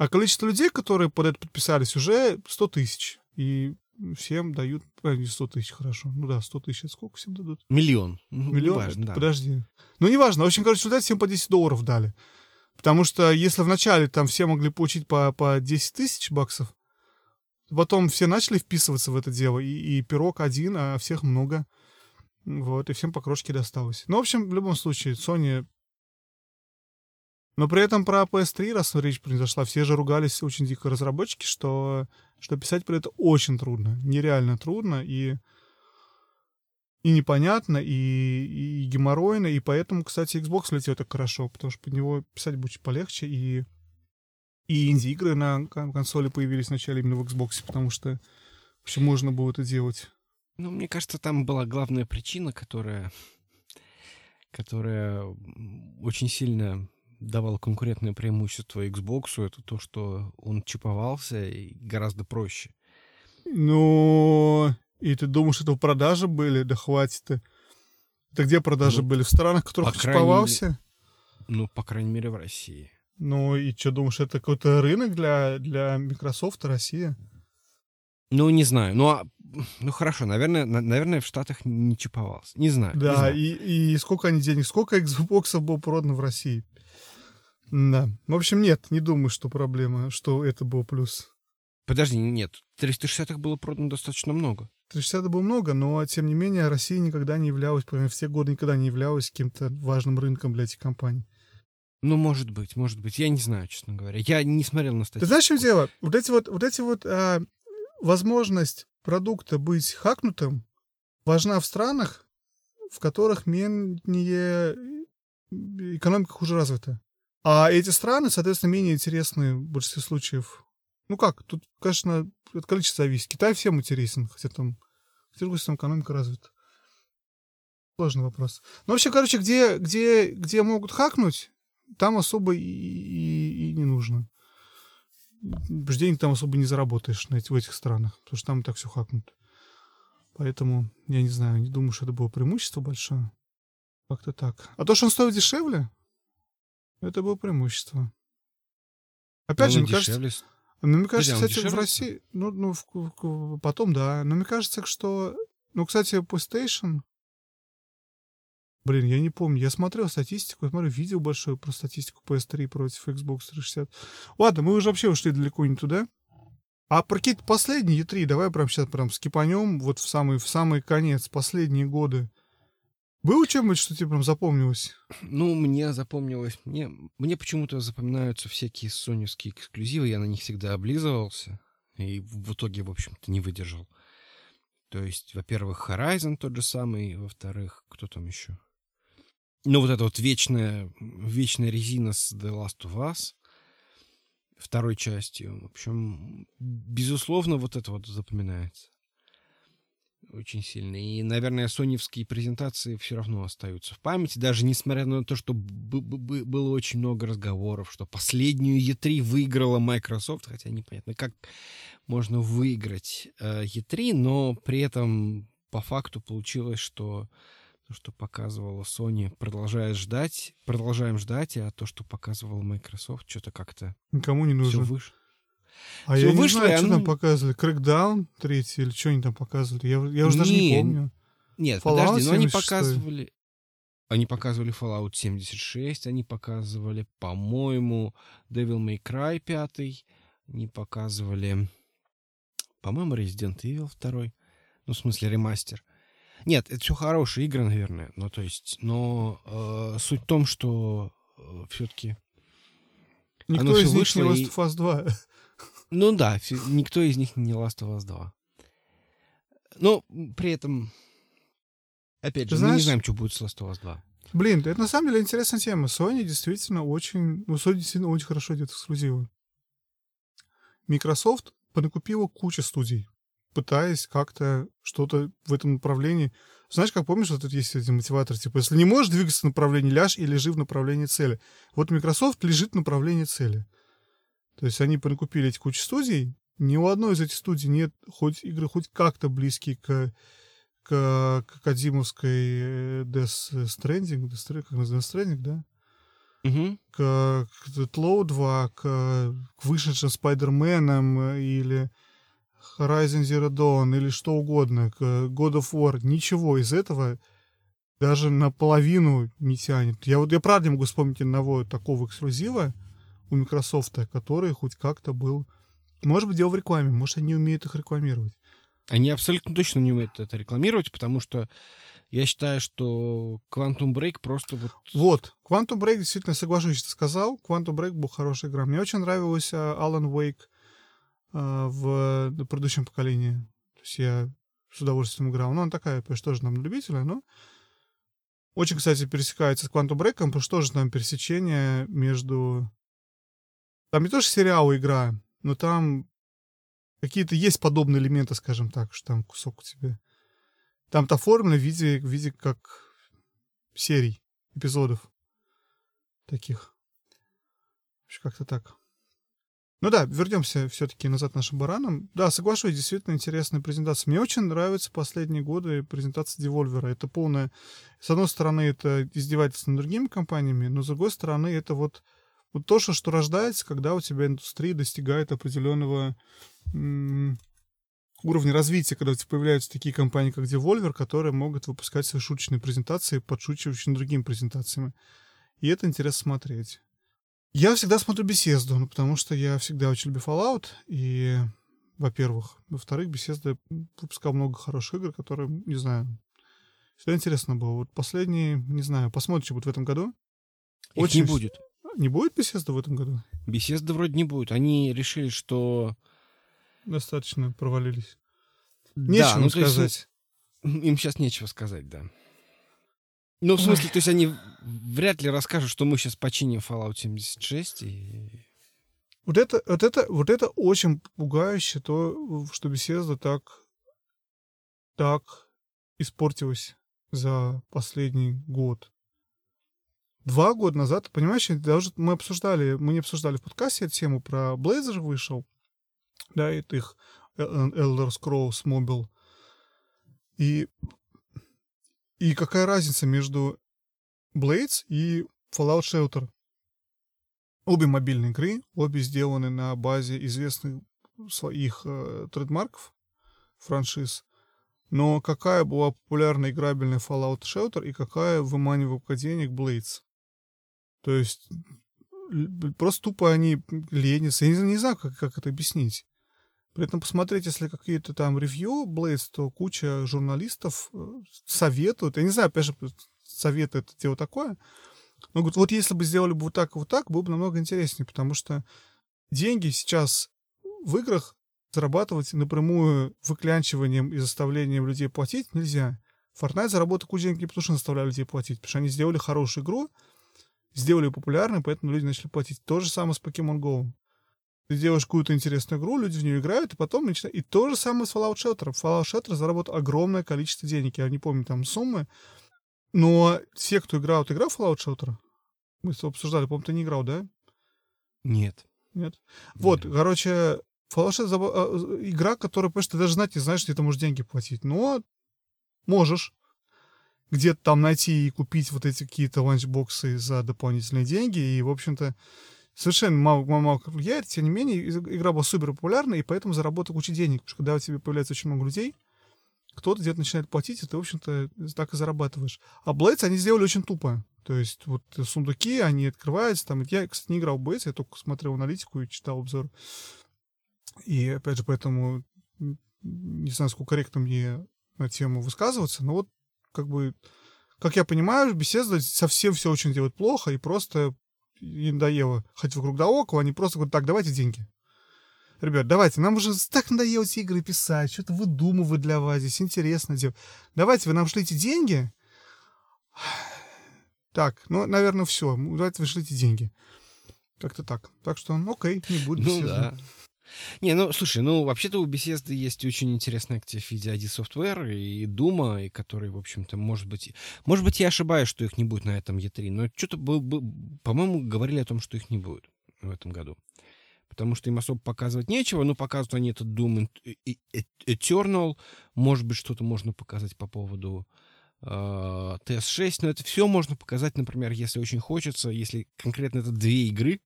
S1: А количество людей, которые под это подписались, уже 100 тысяч. И всем дают... А, не 100 тысяч, хорошо. Ну да, 100 тысяч. Сколько всем дадут?
S2: Миллион.
S1: Ну, Миллион? Важно, да. Подожди. Ну, неважно. В общем, короче, результате всем по 10 долларов дали. Потому что если вначале там все могли получить по, по 10 тысяч баксов, потом все начали вписываться в это дело, и, и пирог один, а всех много. Вот, и всем по крошке досталось. Ну, в общем, в любом случае, Sony но при этом про PS3, раз речь произошла, все же ругались очень дико разработчики, что, что писать про это очень трудно, нереально трудно и, и непонятно, и, и геморройно, и поэтому, кстати, Xbox летел так хорошо, потому что под него писать будет полегче, и, и инди-игры на консоли появились вначале именно в Xbox, потому что вообще можно было это делать.
S2: Ну, мне кажется, там была главная причина, которая, которая очень сильно давал конкурентное преимущество Xbox, это то, что он чиповался и гораздо проще.
S1: Ну, и ты думаешь, это в продаже были? Да хватит ты. Это где продажи
S2: Ну,
S1: были? В странах, в которых чиповался?
S2: Ну, по крайней мере, в России.
S1: Ну и что, думаешь, это какой-то рынок для, для Microsoft Россия?
S2: Ну, не знаю. Ну, а, ну хорошо, наверное, на- наверное, в Штатах не чиповался. Не знаю. не
S1: Да,
S2: знаю.
S1: и, и сколько они денег, сколько Xbox было продано в России? Да. В общем, нет, не думаю, что проблема, что это был плюс.
S2: Подожди, нет. 360 было продано достаточно много.
S1: 360 было много, но, тем не менее, Россия никогда не являлась, по крайней мере, в те годы никогда не являлась каким-то важным рынком для этих компаний.
S2: Ну, может быть, может быть. Я не знаю, честно говоря. Я не смотрел на
S1: Ты
S2: статистику.
S1: знаешь, в чем дело? Вот эти вот, вот эти вот а, возможность продукта быть хакнутым важна в странах, в которых менее экономика хуже развита. А эти страны, соответственно, менее интересны в большинстве случаев. Ну как, тут, конечно, от количества зависит. Китай всем интересен, хотя там, с другой стороны, экономика развита. Сложный вопрос. Ну, вообще, короче, где, где, где могут хакнуть, там особо и, и- и не нужно. Денег там особо не заработаешь в этих странах, потому что там так все хакнут. Поэтому, я не знаю, не думаю, что это было преимущество большое. Как-то так. А то, что он стоит дешевле, это было преимущество. Опять
S2: Ну,
S1: же, мне кажется,
S2: дешевле с-
S1: ну, мне кажется,
S2: Подожди, он
S1: кстати, в России, ну, ну в- в- потом, да. Но мне кажется, что, ну, кстати, PlayStation, блин, я не помню, я смотрел статистику, я смотрю видео большое про статистику PS3 против Xbox 360. Ладно, мы уже вообще ушли далеко не туда. А про какие-то последние E3, давай прям сейчас прям скипанем вот в самый, в самый конец, последние годы. Было чем-нибудь, что тебе прям запомнилось?
S2: Ну, мне запомнилось... Мне, мне почему-то запоминаются всякие соневские эксклюзивы. Я на них всегда облизывался. И в итоге, в общем-то, не выдержал. То есть, во-первых, Horizon тот же самый. Во-вторых, кто там еще? Ну, вот эта вот вечная, вечная резина с The Last of Us. Второй частью. В общем, безусловно, вот это вот запоминается. Очень сильно. И, наверное, соневские презентации все равно остаются в памяти, даже несмотря на то, что было очень много разговоров, что последнюю E3 выиграла Microsoft, хотя непонятно, как можно выиграть э, E3, но при этом по факту получилось, что то, что показывала Sony, продолжает ждать, продолжаем ждать, а то, что показывала Microsoft, что-то как-то
S1: Никому не
S2: все
S1: нужно.
S2: выше.
S1: А
S2: Всё
S1: я не
S2: вышло,
S1: знаю,
S2: и
S1: что
S2: оно-
S1: там показывали. Crackdown третий или что они там показывали? Я, я уже даже не
S2: Не,
S1: помню.
S2: Нет,
S1: Fallout
S2: подожди, но они
S1: 76.
S2: показывали... Они показывали Fallout 76, они показывали, по-моему, Devil May Cry 5, они показывали, по-моему, Resident Evil 2, ну, в смысле, ремастер. Нет, это все хорошие игры, наверное, ну, то есть, но э, суть в том, что все-таки...
S1: Никто
S2: всё
S1: из них не
S2: вышло,
S1: Last
S2: и-
S1: of Us 2.
S2: Ну да, никто из них не Last of Us 2. Но при этом, опять же, мы не
S1: знаешь-
S2: знаем, что будет с Last of Us 2.
S1: Блин, это на самом деле интересная тема. Sony действительно очень... Ну, Sony действительно очень хорошо делает эксклюзивы. Microsoft понакупила кучу студий, пытаясь как-то что-то в этом направлении... Знаешь, как помнишь, вот тут есть эти мотиваторы, типа, если не можешь двигаться в направлении, ляжь и лежи в направлении цели. Вот Microsoft лежит в направлении цели. То есть они понакупили эти кучу студий, ни у одной из этих студий нет хоть игры хоть как-то близкие к к, к Кадзимовской э, Death Stranding, Death как называется, Death Stranding, да?
S2: Мгм.
S1: К, к Тлоу 2, к, к вышедшим Спайдерменам э, или Horizon Zero Dawn или что угодно, к God of War. Ничего из этого даже наполовину не тянет. Я вот я правда не могу вспомнить одного такого эксклюзива у Microsoft, который хоть как-то был... Может быть, дело в рекламе, может, они умеют их рекламировать.
S2: Они абсолютно точно не умеют это рекламировать, потому что я считаю, что Quantum Break просто вот...
S1: Вот, Quantum Break, действительно, соглашусь, что ты сказал. Quantum Break был хорошая игра. Мне очень нравилась а, Alan Wake а, в предыдущем поколении. То есть я с удовольствием играл. Ну, она такая, конечно, тоже нам на любителя, но очень, кстати, пересекается с Quantum Break, потому что тоже там пересечение между... Там не то, что сериал игра, но там какие-то есть подобные элементы, скажем так, что там кусок у тебя. Там-то оформлено в виде, в виде как серий, эпизодов таких. Как-то так. Ну да, вернемся все-таки назад нашим баранам. Да, соглашусь, действительно интересная презентация. Мне очень нравятся последние годы презентация Devolver. Это полная... С одной стороны, это издевательство над другими компаниями, но с другой стороны, это вот, вот то, что, что рождается, когда у тебя индустрия достигает определенного уровня развития, когда у тебя появляются такие компании, как Devolver, которые могут выпускать свои шуточные презентации, подшучивающие другими презентациями. И это интересно смотреть. Я всегда смотрю беседу, ну, потому что я всегда очень люблю Fallout, и, во-первых. Во-вторых, беседа выпускал много хороших игр, которые, не знаю, всегда интересно было. Вот последние, не знаю, посмотрим, что будет в этом году.
S2: Их очень... не будет.
S1: Не будет беседа в этом году?
S2: Беседа вроде не будет. Они решили, что...
S1: Достаточно провалились. Нечего да, ну, сказать. Есть,
S2: им сейчас нечего сказать, да. Ну, в смысле, Ой. то есть они вряд ли расскажут, что мы сейчас починим Fallout 76 и...
S1: Вот это, вот это, вот это очень пугающе, то, что беседа так, так испортилась за последний год. Два года назад, понимаешь, даже мы обсуждали, мы не обсуждали в подкасте эту тему про Blazor вышел, да, это их Elder Scrolls Mobile. И и какая разница между Blades и Fallout Shelter? Обе мобильные игры, обе сделаны на базе известных своих э, трейдмарков, франшиз. Но какая была популярная играбельная Fallout Shelter и какая выманивала денег Blades? То есть просто тупо они ленятся. Я не, не знаю, как, как это объяснить. При этом посмотреть, если какие-то там ревью Блейз, то куча журналистов э, советуют. Я не знаю, опять же, советы это дело такое. Но говорят, вот если бы сделали бы вот так и вот так, было бы намного интереснее, потому что деньги сейчас в играх зарабатывать напрямую выклянчиванием и заставлением людей платить нельзя. Fortnite заработал кучу денег не потому, что заставляли людей платить, потому что они сделали хорошую игру, сделали ее популярной, поэтому люди начали платить. То же самое с Pokemon Go. Ты делаешь какую-то интересную игру, люди в нее играют, и потом начинают... И то же самое с Fallout Shelter. Fallout Shelter заработал огромное количество денег. Я не помню там суммы. Но все, кто играл... Ты играл в Fallout Shelter? Мы с обсуждали, по-моему, ты не играл, да?
S2: Нет.
S1: Нет? Вот, Нет. короче, Fallout Shelter а, игра, которая, понимаешь, ты даже знать не знаешь, где ты можешь деньги платить. Но можешь где-то там найти и купить вот эти какие-то ланчбоксы за дополнительные деньги. И, в общем-то, совершенно мало, мало, мало влияет. Тем не менее, игра была супер популярна, и поэтому заработал кучу денег. Потому что когда у тебя появляется очень много людей, кто-то где-то начинает платить, и ты, в общем-то, так и зарабатываешь. А Blades они сделали очень тупо. То есть вот сундуки, они открываются. Там, я, кстати, не играл в Blades, я только смотрел аналитику и читал обзор. И, опять же, поэтому не знаю, сколько корректно мне на тему высказываться, но вот как бы, как я понимаю, беседа совсем все очень делает плохо, и просто им надоело ходить вокруг да около, они просто говорят, так, давайте деньги. Ребят, давайте, нам уже так надоело эти игры писать, что-то выдумывать для вас здесь, интересно делать. Давайте вы нам шлите деньги. Так, ну, наверное, все. Давайте вы шлите деньги. Как-то так. Так что, окей, не будет.
S2: Ну, да. Не, ну, слушай, ну, вообще-то у Bethesda есть очень интересный актив в виде ID Software и Дума, и который, в общем-то, может быть... Может быть, я ошибаюсь, что их не будет на этом E3, но что-то, по-моему, говорили о том, что их не будет в этом году. Потому что им особо показывать нечего, но показывают они этот Doom Eternal, может быть, что-то можно показать по поводу э, TS6, но это все можно показать, например, если очень хочется, если конкретно это две игры,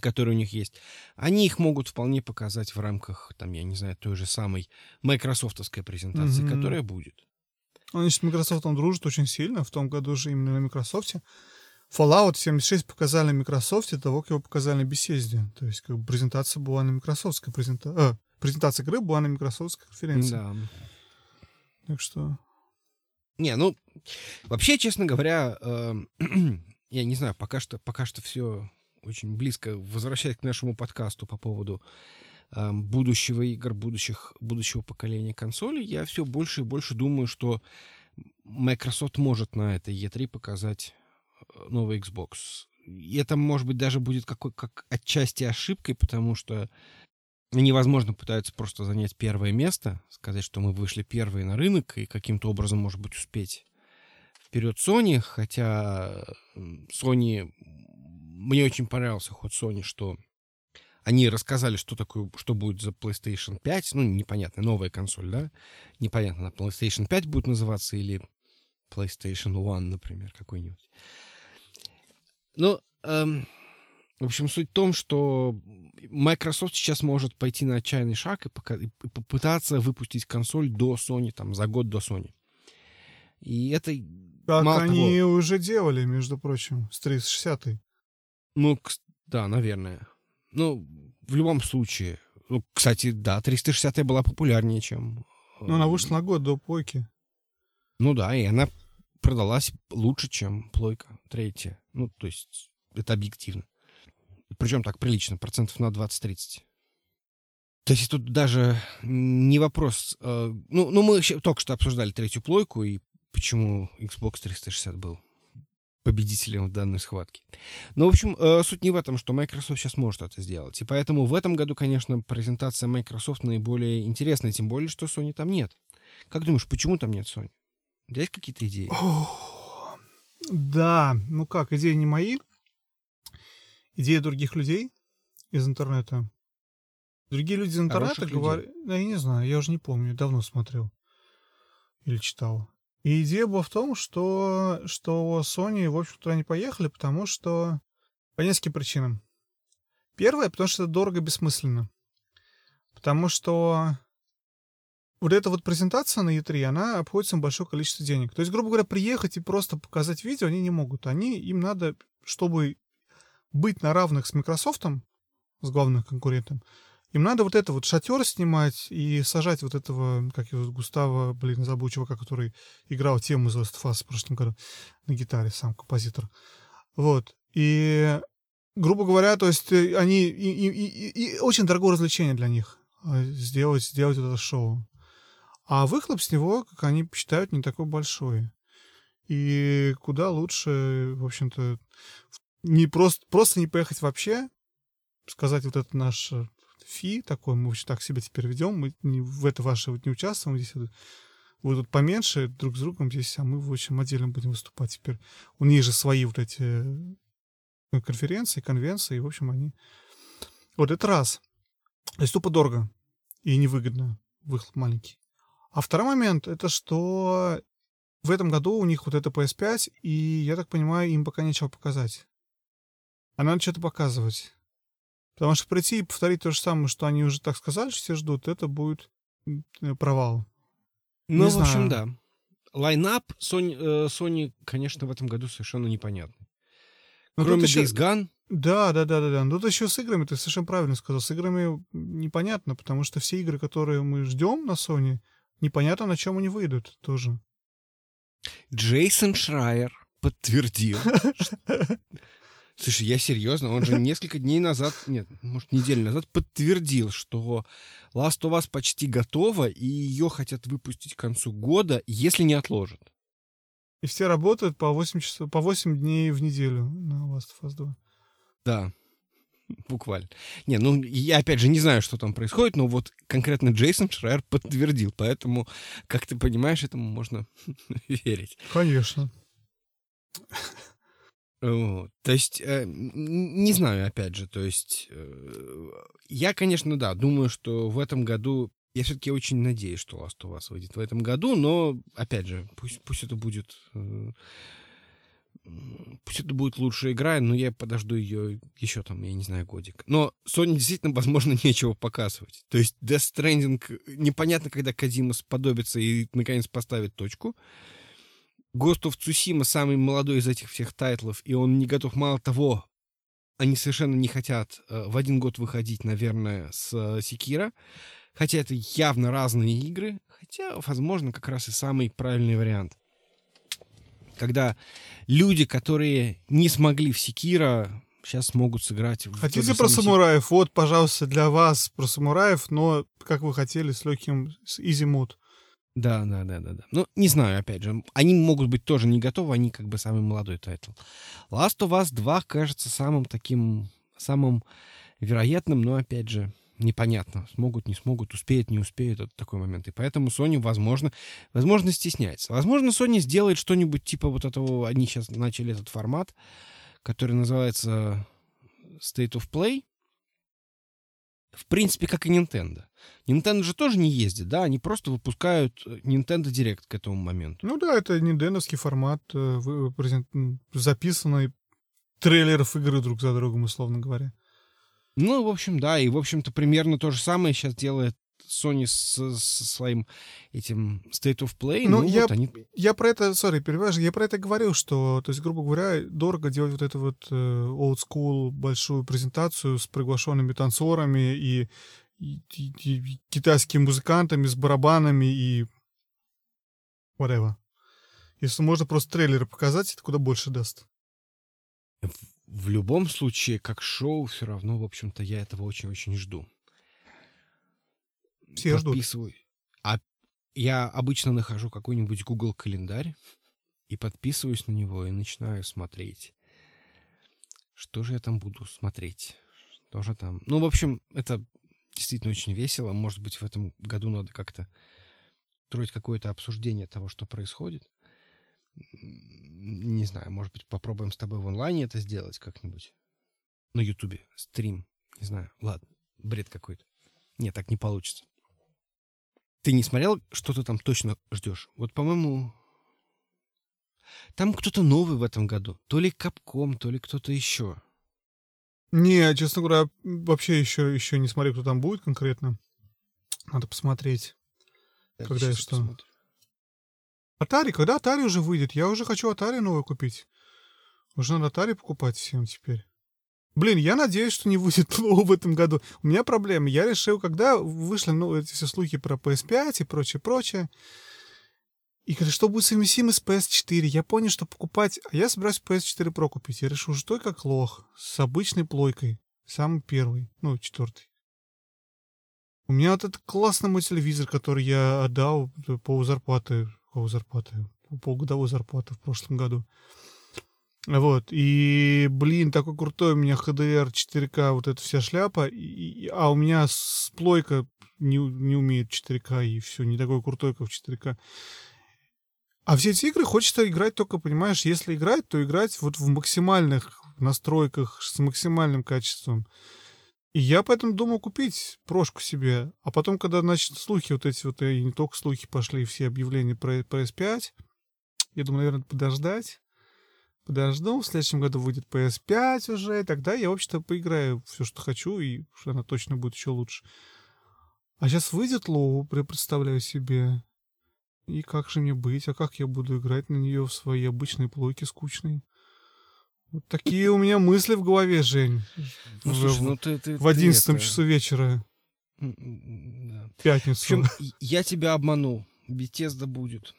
S2: которые у них есть, они их могут вполне показать в рамках, там, я не знаю, той же самой майкрософтовской презентации, mm-hmm. которая будет.
S1: Они с Microsoft дружат очень сильно. В том году же именно на Microsoft. Fallout 76 показали на Microsoft, того, как его показали на Bethesda. То есть, как бы презентация была на Microsoftской презента... э, презентация игры была на Microsoftской конференции. Да. Так что...
S2: Не, ну, вообще, честно говоря, э, я не знаю, пока что, пока что все очень близко, возвращаясь к нашему подкасту по поводу э, будущего игр, будущих, будущего поколения консолей, я все больше и больше думаю, что Microsoft может на этой E3 показать э, новый Xbox. И это, может быть, даже будет какой, как отчасти ошибкой, потому что невозможно пытаются просто занять первое место, сказать, что мы вышли первые на рынок и каким-то образом, может быть, успеть вперед Sony, хотя Sony мне очень понравился ход Sony, что они рассказали, что такое, что будет за PlayStation 5. Ну, непонятно, новая консоль, да? Непонятно, PlayStation 5 будет называться или PlayStation One, например, какой-нибудь. Ну, эм, в общем, суть в том, что Microsoft сейчас может пойти на отчаянный шаг и, пока, и попытаться выпустить консоль до Sony, там, за год до Sony. И это...
S1: Как они
S2: того,
S1: уже делали, между прочим, с 360
S2: ну, да, наверное. Ну, в любом случае. Ну, кстати, да, 360 была популярнее, чем... э,
S1: Ну, она вышла на год до плойки.
S2: Ну да, и она продалась лучше, чем плойка третья. Ну, то есть, это объективно. Причем так прилично, процентов на 20-30. То есть тут даже не вопрос... э, ну, ну, мы только что обсуждали третью плойку и почему Xbox 360 был победителем в данной схватке. Но, в общем, э, суть не в этом, что Microsoft сейчас может это сделать. И поэтому в этом году, конечно, презентация Microsoft наиболее интересная, тем более, что Sony там нет. Как думаешь, почему там нет Sony? У тебя есть какие-то идеи?
S1: Да, ну как, идеи не мои. Идеи других людей из интернета. Другие люди из интернета говорят... Да, я не знаю, я уже не помню, давно смотрел. Или читал. И идея была в том, что, что Sony, в общем, туда не поехали, потому что... По нескольким причинам. Первое, потому что это дорого бессмысленно. Потому что вот эта вот презентация на E3, она обходится им большое количество денег. То есть, грубо говоря, приехать и просто показать видео они не могут. Они, им надо, чтобы быть на равных с Microsoft, с главным конкурентом, им надо вот это вот шатер снимать и сажать вот этого, как его, Густава, блин, забыл чувака, который играл тему из Last of Us в прошлом году на гитаре, сам композитор. Вот. И, грубо говоря, то есть э, они... И, и- и- и очень дорогое развлечение для них э, сделать, сделать это шоу. А выхлоп с него, как они считают, не такой большой. И куда лучше, в общем-то, не просто, просто не поехать вообще, сказать вот это наш э, фи такой, мы вообще так себя теперь ведем, мы не, в это ваше вот не участвуем, здесь вот, вы тут поменьше друг с другом здесь, а мы, в общем, отдельно будем выступать теперь. У них же свои вот эти э, конференции, конвенции, в общем, они... Вот это раз. То есть тупо дорого и невыгодно, выхлоп маленький. А второй момент, это что в этом году у них вот это PS5, и, я так понимаю, им пока нечего показать. А надо что-то показывать. Потому что прийти и повторить то же самое, что они уже так сказали, что все ждут, это будет э, провал.
S2: Ну,
S1: Не
S2: в общем,
S1: знаю.
S2: да. Лайнап Sony, э, Sony, конечно, в этом году совершенно непонятный.
S1: Но
S2: Кроме
S1: тут еще-
S2: Days Gone,
S1: Да, да, да, да, да. Ну, тут еще с играми, ты совершенно правильно сказал. С играми непонятно, потому что все игры, которые мы ждем на Sony, непонятно, на чем они выйдут тоже.
S2: Джейсон Шрайер подтвердил. Слушай, я серьезно, он же несколько дней назад, нет, может, неделю назад подтвердил, что Last of Us почти готова, и ее хотят выпустить к концу года, если не отложат.
S1: И все работают по 8, часов, по 8 дней в неделю на Last of Us 2.
S2: Да, буквально. Не, ну, я опять же не знаю, что там происходит, но вот конкретно Джейсон Шрайер подтвердил, поэтому, как ты понимаешь, этому можно верить.
S1: Конечно.
S2: То есть, э, не знаю, опять же, то есть, э, я, конечно, да, думаю, что в этом году, я все-таки очень надеюсь, что Last of Us выйдет в этом году, но, опять же, пусть, пусть это будет, э, пусть это будет лучшая игра, но я подожду ее еще там, я не знаю, годик. Но Sony действительно, возможно, нечего показывать. То есть Death Stranding непонятно, когда Кадима сподобится и, наконец, поставит точку. Ghost of Tsushima самый молодой из этих всех тайтлов, и он не готов. Мало того, они совершенно не хотят э, в один год выходить, наверное, с э, Sekiro. Хотя это явно разные игры. Хотя, возможно, как раз и самый правильный вариант. Когда люди, которые не смогли в Sekiro, сейчас могут сыграть.
S1: Хотите про самураев? Вот, пожалуйста, для вас про самураев, но как вы хотели, с легким с easy mode.
S2: Да, да, да, да, да. Ну, не знаю, опять же. Они могут быть тоже не готовы, они как бы самый молодой тайтл. Last of Us 2 кажется самым таким, самым вероятным, но, опять же, непонятно. Смогут, не смогут, успеют, не успеют. Это такой момент. И поэтому Sony, возможно, возможно, стесняется. Возможно, Sony сделает что-нибудь типа вот этого... Они сейчас начали этот формат, который называется State of Play. В принципе, как и Nintendo. Nintendo же тоже не ездит, да? Они просто выпускают э, Nintendo Direct к этому моменту.
S1: Ну да, это нинтендовский формат, э, м, записанный трейлеров игры друг за другом, условно говоря.
S2: Ну, в общем, да, и, в общем-то, примерно то же самое сейчас делает Sony с, со своим этим State of Play.
S1: Ну,
S2: Ну,
S1: я-
S2: вот они...
S1: Я про это, сори, перебиваешь, я про это говорил, что, то есть, грубо говоря, дорого делать вот эту вот э, old school большую презентацию с приглашенными танцорами и, и- и- и китайскими музыкантами с барабанами и whatever. Если можно просто трейлеры показать, это куда больше даст.
S2: В любом случае, как шоу, все равно, в общем-то, я этого очень-очень жду.
S1: Все ждут.
S2: А я обычно нахожу какой-нибудь Google календарь и подписываюсь на него и начинаю смотреть. Что же я там буду смотреть? Что же там? Ну, в общем, это действительно очень весело. Может быть, в этом году надо как-то строить какое-то обсуждение того, что происходит. Не знаю, может быть, попробуем с тобой в онлайне это сделать как-нибудь. На Ютубе. Стрим. Не знаю. Ладно. Бред какой-то. Нет, так не получится. Ты не смотрел, что ты там точно ждешь? Вот, по-моему, там кто-то новый в этом году. То ли Капком, то ли кто-то еще.
S1: Не, честно говоря, вообще еще, еще не смотрю, кто там будет конкретно. Надо посмотреть.
S2: Я
S1: Когда и что?
S2: посмотрю.
S1: Atari, когда Atari уже выйдет? Я уже хочу Atari новую купить. Уже надо Atari покупать всем теперь. Блин, я надеюсь, что не выйдет нового в этом году. У меня проблема. Я решил, когда вышли ну, эти все слухи про PS5 и прочее, прочее, и говорю, что будет совместимо с PS4. Я понял, что покупать... А я собираюсь PS4 Pro купить. Я решил, что как лох. С обычной плойкой. Самый первый. Ну, четвертый. У меня вот этот классный мой телевизор, который я отдал по зарплаты, по зарплаты, по полгодовой зарплаты в прошлом году. Вот, и, блин, такой крутой у меня HDR 4К, вот эта вся шляпа, и- а у меня с плойка не, не умеет 4К, и все, не такой крутой, как в 4К. А все эти игры хочется играть только, понимаешь, если играть, то играть вот в максимальных настройках, с максимальным качеством. И я поэтому думал купить прошку себе. А потом, когда, значит, слухи вот эти вот, и не только слухи пошли, все объявления про PS5, я думаю, наверное, подождать. Подожду, в следующем году выйдет PS5 уже, и тогда я, в общем-то, поиграю все, что хочу, и она точно будет еще лучше. А сейчас выйдет Лоу, представляю себе. И как же мне быть? А как я буду играть на нее в свои обычные плойки скучные? Вот такие у меня мысли в голове, Жень.
S2: Ну,
S1: В-
S2: слушай, ну ты... ты
S1: в 11
S2: это-
S1: часу вечера,
S2: да.
S1: в
S2: В
S1: пятницу.
S2: общем, я тебя обманул. Bethesda будет.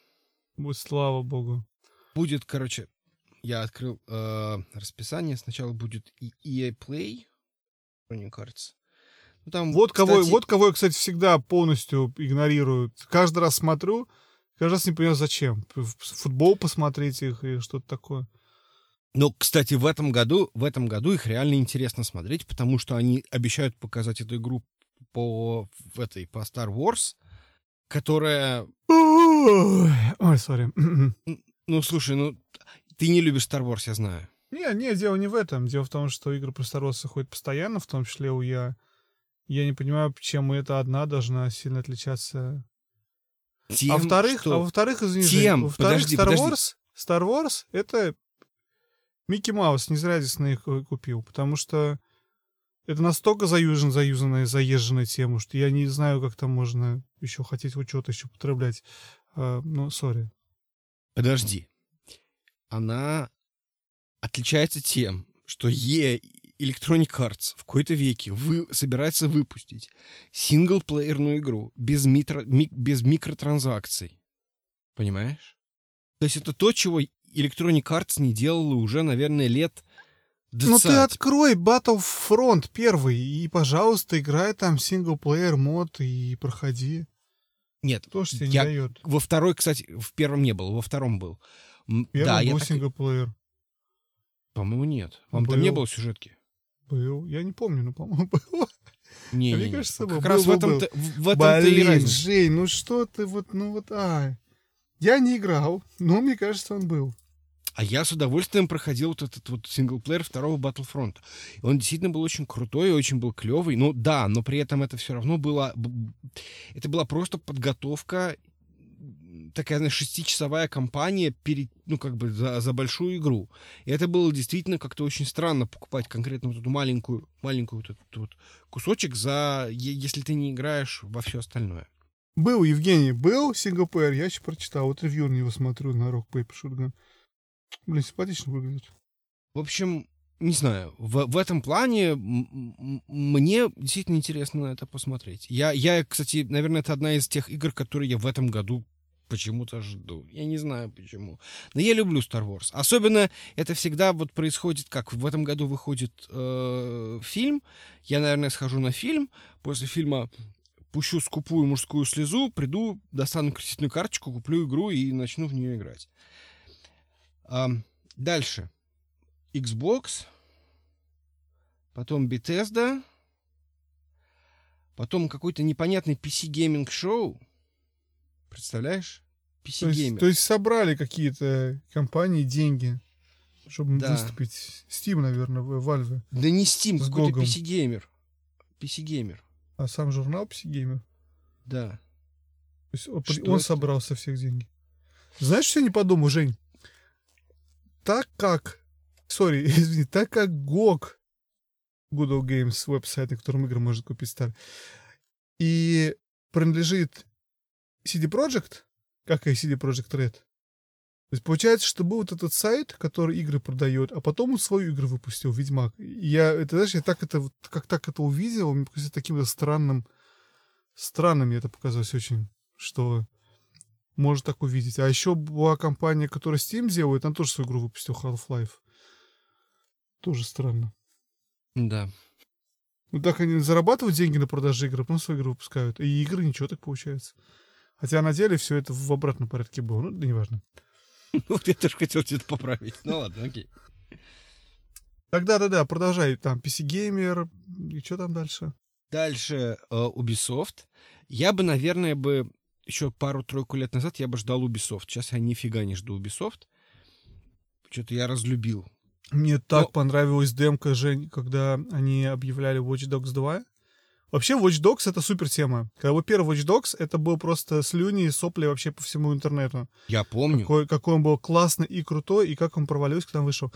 S1: Будь слава богу.
S2: Будет, короче, я открыл э, расписание. Сначала будет EA Play, мне кажется. Ну, там,
S1: Вот кого,
S2: кстати,
S1: вот кого я, кстати, всегда полностью игнорирую. Каждый раз смотрю, каждый раз не понимаю, зачем. Футбол посмотреть их и что-то такое.
S2: Ну, кстати, в этом году, в этом году их реально интересно смотреть, потому что они обещают показать эту игру по в этой по Star Wars, которая,
S1: Ой, сори.
S2: ну, слушай, ну ты не любишь Star Wars, я знаю.
S1: Не, не, дело не в этом. Дело в том, что игры про Star Wars выходят постоянно, в том числе у я. Я не понимаю, чем эта одна должна сильно отличаться.
S2: Тем,
S1: а во-вторых,
S2: что-
S1: а во-вторых, извини,
S2: Тем,
S1: во-вторых,
S2: подожди,
S1: Star
S2: подожди.
S1: Wars, Star Wars — это Микки Маус, не зря Дисней их э, купил, потому что это настолько заюзан, заюзанная, заезженная тема, что я не знаю, как там можно еще хотеть что-то еще употреблять. А, ну, сори.
S2: Подожди. Она отличается тем, что E Electronic Arts в какой-то веке вы, собирается выпустить синглплеерную игру без, митро- ми- без микротранзакций. Понимаешь? То есть это то, чего Electronic Arts не делала уже, наверное, лет 20.
S1: Ну ты открой Battlefront первый и, пожалуйста, играй там синглплеер мод и проходи.
S2: Нет,
S1: ж тебе
S2: я-
S1: не дает?
S2: во второй, кстати, в первом не было, во втором был.
S1: Первый
S2: да, я
S1: был
S2: так и-
S1: синглплеер.
S2: По-моему, нет. Вам там не
S1: Был.
S2: было сюжетки?
S1: Был. Я не помню, но, по-моему, был.
S2: Не,
S1: Мне
S2: не, не.
S1: кажется,
S2: как
S1: был.
S2: раз
S1: Был,
S2: в
S1: был,
S2: этом-то в в этом-то и
S1: Блин,
S2: разница.
S1: Жень, ну что ты вот, ну вот, а. Я не играл, но мне кажется, он был.
S2: А я с удовольствием проходил вот этот вот синглплеер второго Battlefront. Он действительно был очень крутой, очень был клевый. Ну да, но при этом это все равно было... Это была просто подготовка такая, знаешь, шестичасовая кампания перед, ну, как бы за, за большую игру. И это было действительно как-то очень странно покупать конкретно вот эту маленькую, маленькую вот этот вот кусочек за, если ты не играешь во все остальное.
S1: Был, Евгений, был синглплеер, я еще прочитал. Вот ревью на него смотрю на Rock Paper Shotgun. Блин, симпатично выглядит.
S2: В общем, не знаю, в, в этом плане мне действительно интересно на это посмотреть. Я, я, кстати, наверное, это одна из тех игр, которые я в этом году почему-то жду. Я не знаю почему. Но я люблю Star Wars. Особенно это всегда вот происходит как в этом году выходит э, фильм. Я, наверное, схожу на фильм. После фильма пущу скупую мужскую слезу, приду, достану кредитную карточку, куплю игру и начну в нее играть. А, дальше. Xbox. Потом Bethesda. Потом какой-то непонятный PC Gaming Show. Представляешь?
S1: PC Gamer. То, то есть собрали какие-то компании деньги, чтобы да. выступить. Steam, наверное, Valve.
S2: Да не Steam, какой-то PC-геймер. PC-геймер.
S1: А сам журнал PC Gamer?
S2: Да.
S1: То есть он, он собрал со всех деньги. Знаешь, что я не подумал, Жень? Так как... Sorry, извини, так как GOG Good Old Games, веб-сайт, на котором игры можно купить старый, и принадлежит CD Projekt, как и CD Projekt Red. То есть получается, что был вот этот сайт, который игры продает, а потом он свою игру выпустил, Ведьмак. я, это, знаешь, я так это, как так это увидел, мне показалось таким странным, странным мне это показалось очень, что может так увидеть. А еще была компания, которая Steam делает, она тоже свою игру выпустил, Half-Life. Тоже странно.
S2: Да.
S1: Ну так они зарабатывают деньги на продаже игр, а потом свою игру выпускают. И игры ничего так получается. Хотя на деле все это в обратном порядке было. Ну, да неважно.
S2: Ну, я тоже хотел что-то поправить. Ну ладно, окей.
S1: Тогда, да-да, продолжай. Там PC Gamer. И что там дальше?
S2: Дальше uh, Ubisoft. Я бы, наверное, бы еще пару-тройку лет назад я бы ждал Ubisoft. Сейчас я нифига не жду Ubisoft. Что-то я разлюбил.
S1: Мне так Но... понравилась демка, Жень, когда они объявляли Watch Dogs 2. Вообще, Watch Dogs — это супер тема. Когда был первый Watch Dogs, это был просто слюни и сопли вообще по всему интернету.
S2: Я помню.
S1: Какой, какой он был классный и крутой, и как он провалился, когда он вышел.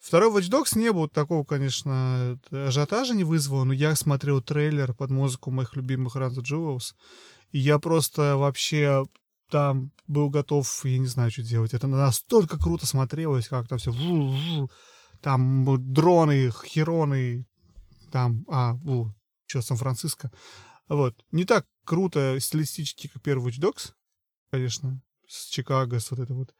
S1: Второй Watch Dogs не было такого, конечно, ажиотажа не вызвало, но я смотрел трейлер под музыку моих любимых Run the Jewels, и я просто вообще там был готов, я не знаю, что делать. Это настолько круто смотрелось, как там все... Там дроны, хероны, там... А, у, что, Сан-Франциско. Вот. Не так круто стилистически, как первый Watch Dogs, конечно, с Чикаго, с вот этой вот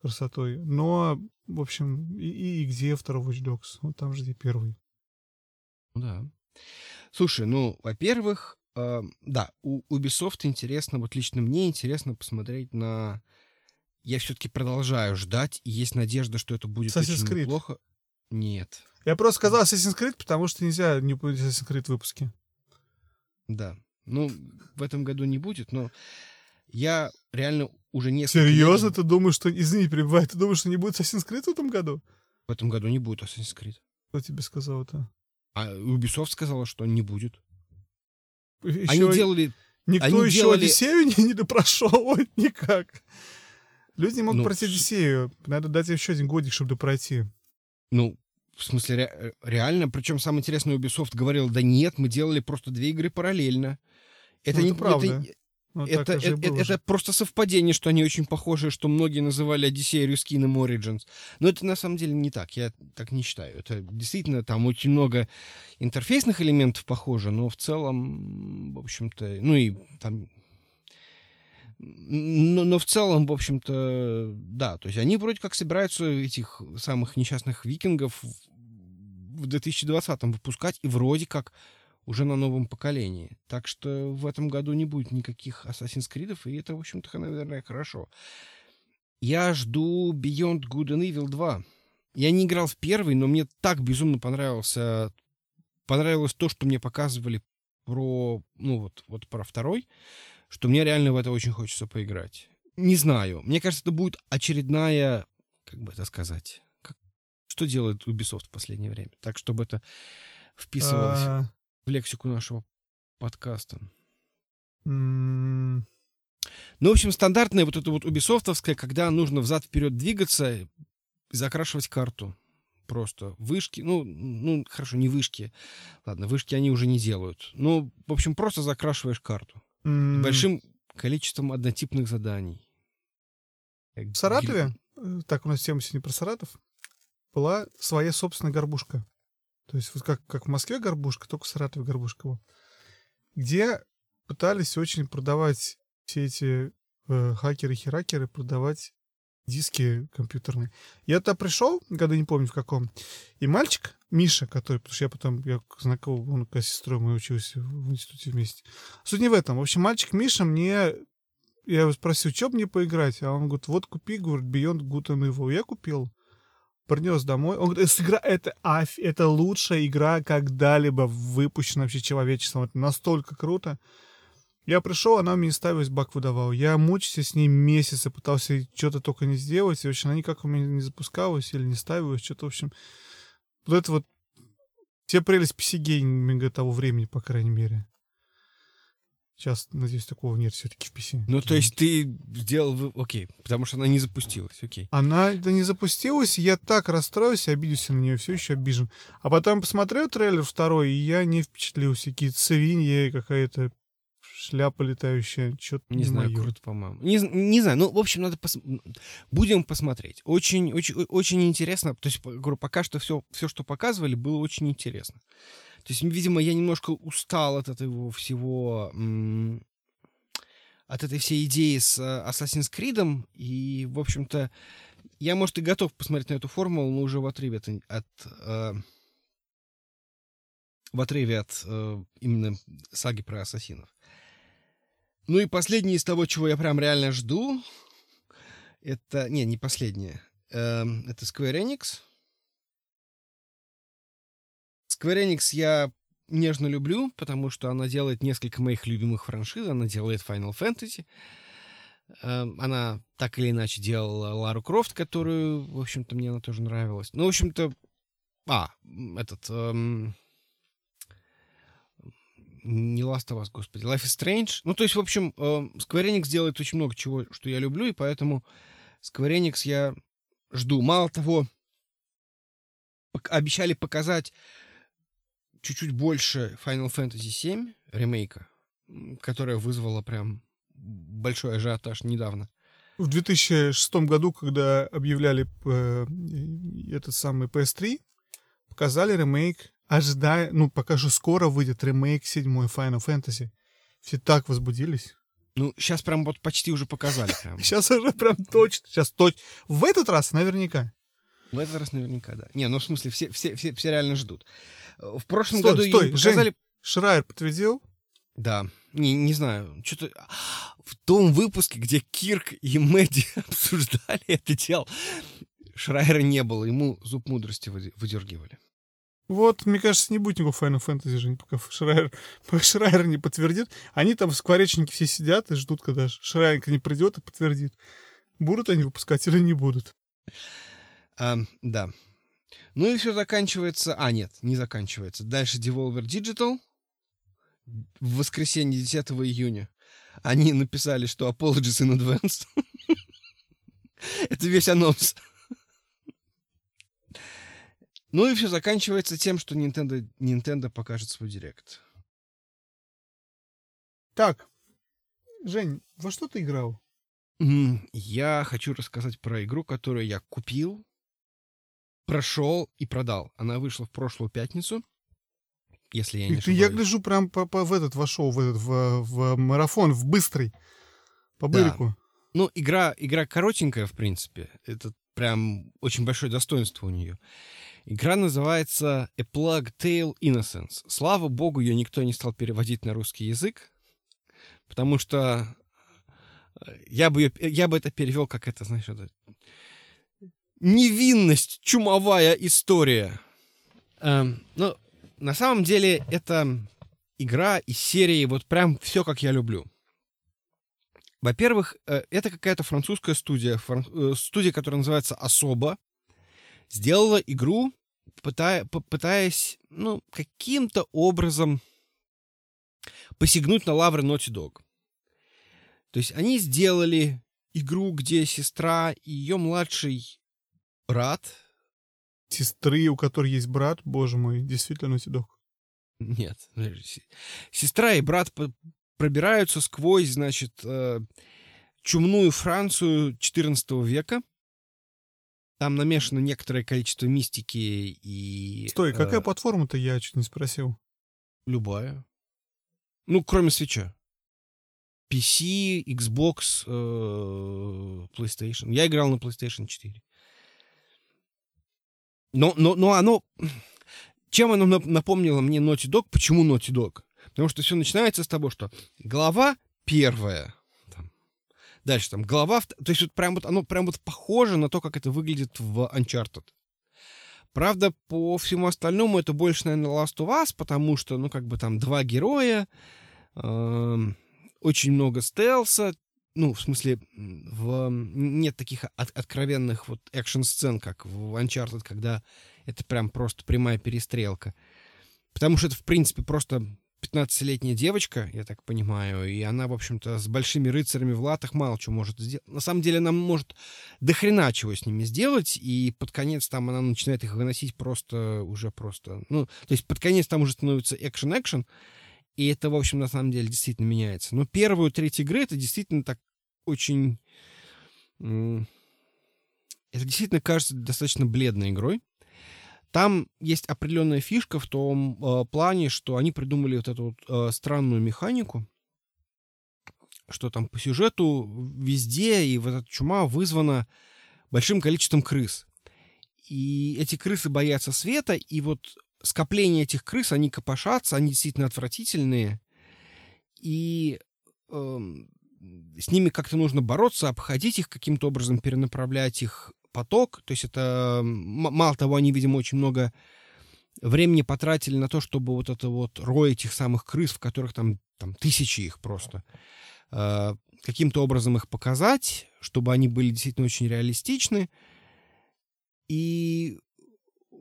S1: красотой. Но, в общем, и, и где второй Watch Dogs? Вот там же где первый.
S2: Ну да. Слушай, ну, во-первых, э, да, у Ubisoft интересно, вот лично мне интересно посмотреть на... Я все-таки продолжаю ждать, и есть надежда, что это будет Assassin's очень Creed. неплохо. Нет.
S1: Я просто сказал Assassin's Creed, потому что нельзя не будет Assassin's Creed выпуски.
S2: Да. Ну, в этом году не будет, но я реально уже несколько...
S1: Серьезно? Лет... Ты думаешь, что... Извини, перебивай. Ты думаешь, что не будет Assassin's Creed в этом году?
S2: В этом году не будет Assassin's Creed.
S1: Кто тебе сказал это?
S2: А Ubisoft сказала, что не будет.
S1: Еще... Они делали... Никто Они еще делали... Одиссею не, не допрошел никак. Люди не могут ну, пройти Одиссею. Надо дать еще один годик, чтобы пройти.
S2: Ну, в смысле, ре- э, реально. Причем самое интересное, Ubisoft говорил, да нет, мы делали просто две игры параллельно. Это ну, не правда. Это, ну, это, это, это, это просто совпадение, что они очень похожи, что многие называли Odyssey, Reskin и Origins. Но это на самом деле не так, я так не считаю. Это действительно там очень много интерфейсных элементов похоже, но в целом, в общем-то, ну и там но, но в целом, в общем-то, да. То есть они вроде как собираются этих самых несчастных викингов в 2020 выпускать, и вроде как уже на новом поколении. Так что в этом году не будет никаких Assassin's Creed, и это, в общем-то, наверное, хорошо. Я жду Beyond Good and Evil 2. Я не играл в первый, но мне так безумно понравился, понравилось то, что мне показывали про, ну вот, вот про второй что мне реально в это очень хочется поиграть. Не знаю. Мне кажется, это будет очередная как бы это сказать, как, что делает Ubisoft в последнее время, так, чтобы это вписывалось
S1: А,
S2: в лексику нашего подкаста. Ну, в общем, стандартная вот эта вот убисофтовская, когда нужно взад-вперед двигаться и закрашивать карту. Просто вышки, ну, ну, хорошо, не вышки. Ладно, вышки они уже не делают. Ну, в общем, просто закрашиваешь карту.
S1: М,
S2: Большим количеством однотипных заданий.
S1: В Саратове, э, так у нас тема сегодня про Саратов, была своя собственная горбушка. То есть вот как, как в Москве горбушка, только в Саратове горбушка была. Где пытались очень продавать все эти э, хакеры-херакеры, продавать диски компьютерные. Я туда пришел, года не помню в каком, и мальчик, Миша, который, потому что я потом, я знаком, он как сестрой мы учился в институте вместе. Суть не в этом. В общем, мальчик Миша мне я его спросил, что мне поиграть? А он говорит, вот купи, говорит, Beyond Good and Evil. Я купил. Принес домой. Он говорит, «Эта игра, это, аф- это лучшая игра, когда-либо выпущена вообще человечеством. Это настолько круто. Я пришел, она мне ставилась, бак выдавал. Я мучился с ней месяцы, пытался что-то только не сделать. И, в общем, она никак у меня не запускалась или не ставилась. Что-то, в общем, вот это вот те прелесть PC-гейминга того времени, по крайней мере. Сейчас, надеюсь, такого нет все-таки в PC.
S2: Ну, то есть ты сделал... Окей, потому что она не запустилась, окей.
S1: Она да не запустилась, я так расстроился, обиделся на нее, все еще обижен. А потом посмотрел трейлер второй, и я не впечатлился. Какие-то свиньи, какая-то шляпа летающая, что-то
S2: Не знаю,
S1: моё.
S2: круто, по-моему. Не, не знаю, ну, в общем, надо пос... Будем посмотреть. Очень, очень, очень интересно. То есть, говорю, пока что все, все, что показывали, было очень интересно. То есть, видимо, я немножко устал от этого всего, от этой всей идеи с э, Assassin's Creed, и, в общем-то, я, может, и готов посмотреть на эту формулу, но уже в отрыве от... от, э, в отрыве от э, именно саги про ассасинов. Ну и последнее из того, чего я прям реально жду, это... Не, не последнее. Эм, это Square Enix. Square Enix я нежно люблю, потому что она делает несколько моих любимых франшиз. Она делает Final Fantasy. Эм, Она так или иначе делала Лару Крофт, которую, в общем-то, мне она тоже нравилась. Ну, в общем-то... А, этот... эм, не Last of Us, господи, Life is Strange. Ну, то есть, в общем, э, Square Enix делает очень много чего, что я люблю, и поэтому Square Enix я жду. Мало того, обещали показать чуть-чуть больше Final Fantasy VII ремейка, которая вызвала прям большой ажиотаж недавно.
S1: В 2006 году, когда объявляли э, этот самый PS3, показали ремейк, ожидая, ну, пока же скоро выйдет ремейк седьмой Final Fantasy. Все так возбудились.
S2: Ну, сейчас прям вот почти уже показали прям.
S1: Сейчас уже прям точно, сейчас точно. В этот раз наверняка.
S2: В этот раз наверняка, да. Не, ну в смысле, все, все, все, все реально ждут. В прошлом
S1: Стой,
S2: году
S1: стой,
S2: показали...
S1: Шрайер подтвердил?
S2: Да, не, не знаю, что-то в том выпуске, где Кирк и Мэдди обсуждали это дело, Шрайера не было, ему зуб мудрости выде- выдергивали.
S1: Вот, мне кажется, не будет никакого Final Fantasy же, пока Шрайер, пока Шрайер не подтвердит. Они там в скворечнике все сидят и ждут, когда Шрайер не придет и подтвердит. Будут они выпускать или не будут.
S2: А, да. Ну и все заканчивается... А, нет, не заканчивается. Дальше Devolver Digital в воскресенье 10 июня. Они написали, что Apologies in Advance. Это весь анонс. Ну и все заканчивается тем, что Nintendo, Nintendo покажет свой директ.
S1: Так, Жень, во что ты играл?
S2: Я хочу рассказать про игру, которую я купил, прошел и продал. Она вышла в прошлую пятницу, если я не
S1: И ты, я
S2: ошибаюсь.
S1: гляжу, прям по, по- в этот вошел, в этот, в, в марафон, в быстрый, по
S2: Да.
S1: бырику.
S2: Ну, игра, игра коротенькая, в принципе. Это прям очень большое достоинство у нее. Игра называется A Plague Tale Innocence. Слава богу, ее никто не стал переводить на русский язык, потому что э, я бы, её- я бы это перевел как это, знаешь, это... Невинность, чумовая история. Эм, ну, на самом деле, это игра из серии вот прям все, как я люблю. Во-первых, э, это какая-то французская студия, фран... Э, студия, которая называется «Особо», сделала игру, пытая... пытаясь, ну, каким-то образом посягнуть на лавры Naughty Dog. То есть они сделали игру, где сестра и ее младший брат.
S1: Сестры, у которой есть брат, боже мой, действительно Naughty Dog.
S2: Нет. Сестра и брат пробираются сквозь, значит, э, чумную Францию XIV века. Там намешано некоторое количество мистики и...
S1: Стой, какая э, платформа-то, я чуть не спросил.
S2: Любая. Ну, кроме свеча. PC, Xbox, э, PlayStation. Я играл на PlayStation 4. Но, но, но оно... Чем оно напомнило мне Naughty Dog? Почему Naughty Dog? Потому что все начинается с того, что глава первая, дальше там глава, то есть вот прям вот оно прям вот похоже на то, как это выглядит в Uncharted. Правда, по всему остальному это больше, наверное, Last of Us, потому что, ну, как бы там два героя, э, очень много стелса, ну, в смысле, в, нет таких от, откровенных вот экшн-сцен, как в Uncharted, когда это прям просто прямая перестрелка. Потому что это, в принципе, просто 15-летняя девочка, я так понимаю, и она, в общем-то, с большими рыцарями в латах мало чего может сделать. На самом деле она может до чего с ними сделать, и под конец там она начинает их выносить просто, уже просто, ну, то есть под конец там уже становится экшен-экшен, и это, в общем, на самом деле действительно меняется. Но первую треть игры это действительно так очень... Это действительно кажется достаточно бледной игрой. Там есть определенная фишка в том э, плане, что они придумали вот эту вот, э, странную механику, что там по сюжету везде и вот эта чума вызвана большим количеством крыс. И эти крысы боятся света, и вот скопление этих крыс, они копошатся, они действительно отвратительные, и э, с ними как-то нужно бороться, обходить их каким-то образом, перенаправлять их поток. То есть это, мало того, они, видимо, очень много времени потратили на то, чтобы вот это вот рой этих самых крыс, в которых там, там тысячи их просто, э, каким-то образом их показать, чтобы они были действительно очень реалистичны. И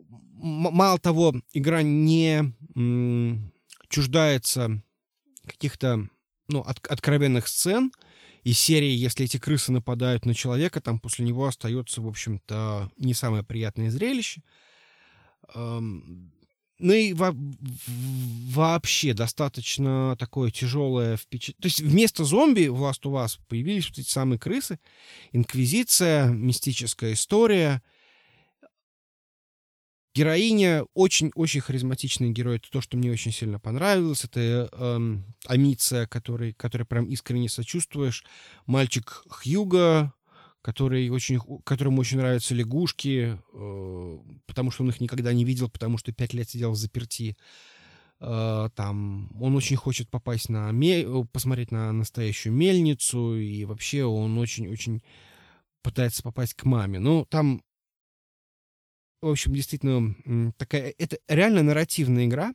S2: мало того, игра не м, чуждается каких-то ну, от, откровенных сцен, из серии, если эти крысы нападают на человека, там после него остается, в общем-то, не самое приятное зрелище. Ну и во вообще достаточно такое тяжелое впечатление. То есть вместо зомби в Last of Us появились вот эти самые крысы. Инквизиция, мистическая история — Героиня очень-очень харизматичный герой. Это то, что мне очень сильно понравилось. Это эм, Амиция, который, который прям искренне сочувствуешь. Мальчик Хьюга, который очень, которому очень нравятся лягушки, э, потому что он их никогда не видел, потому что пять лет сидел в заперти. Э, там он очень хочет попасть на мель, посмотреть на настоящую мельницу, и вообще он очень-очень пытается попасть к маме. Ну, там в общем, действительно, такая... Это реально нарративная игра.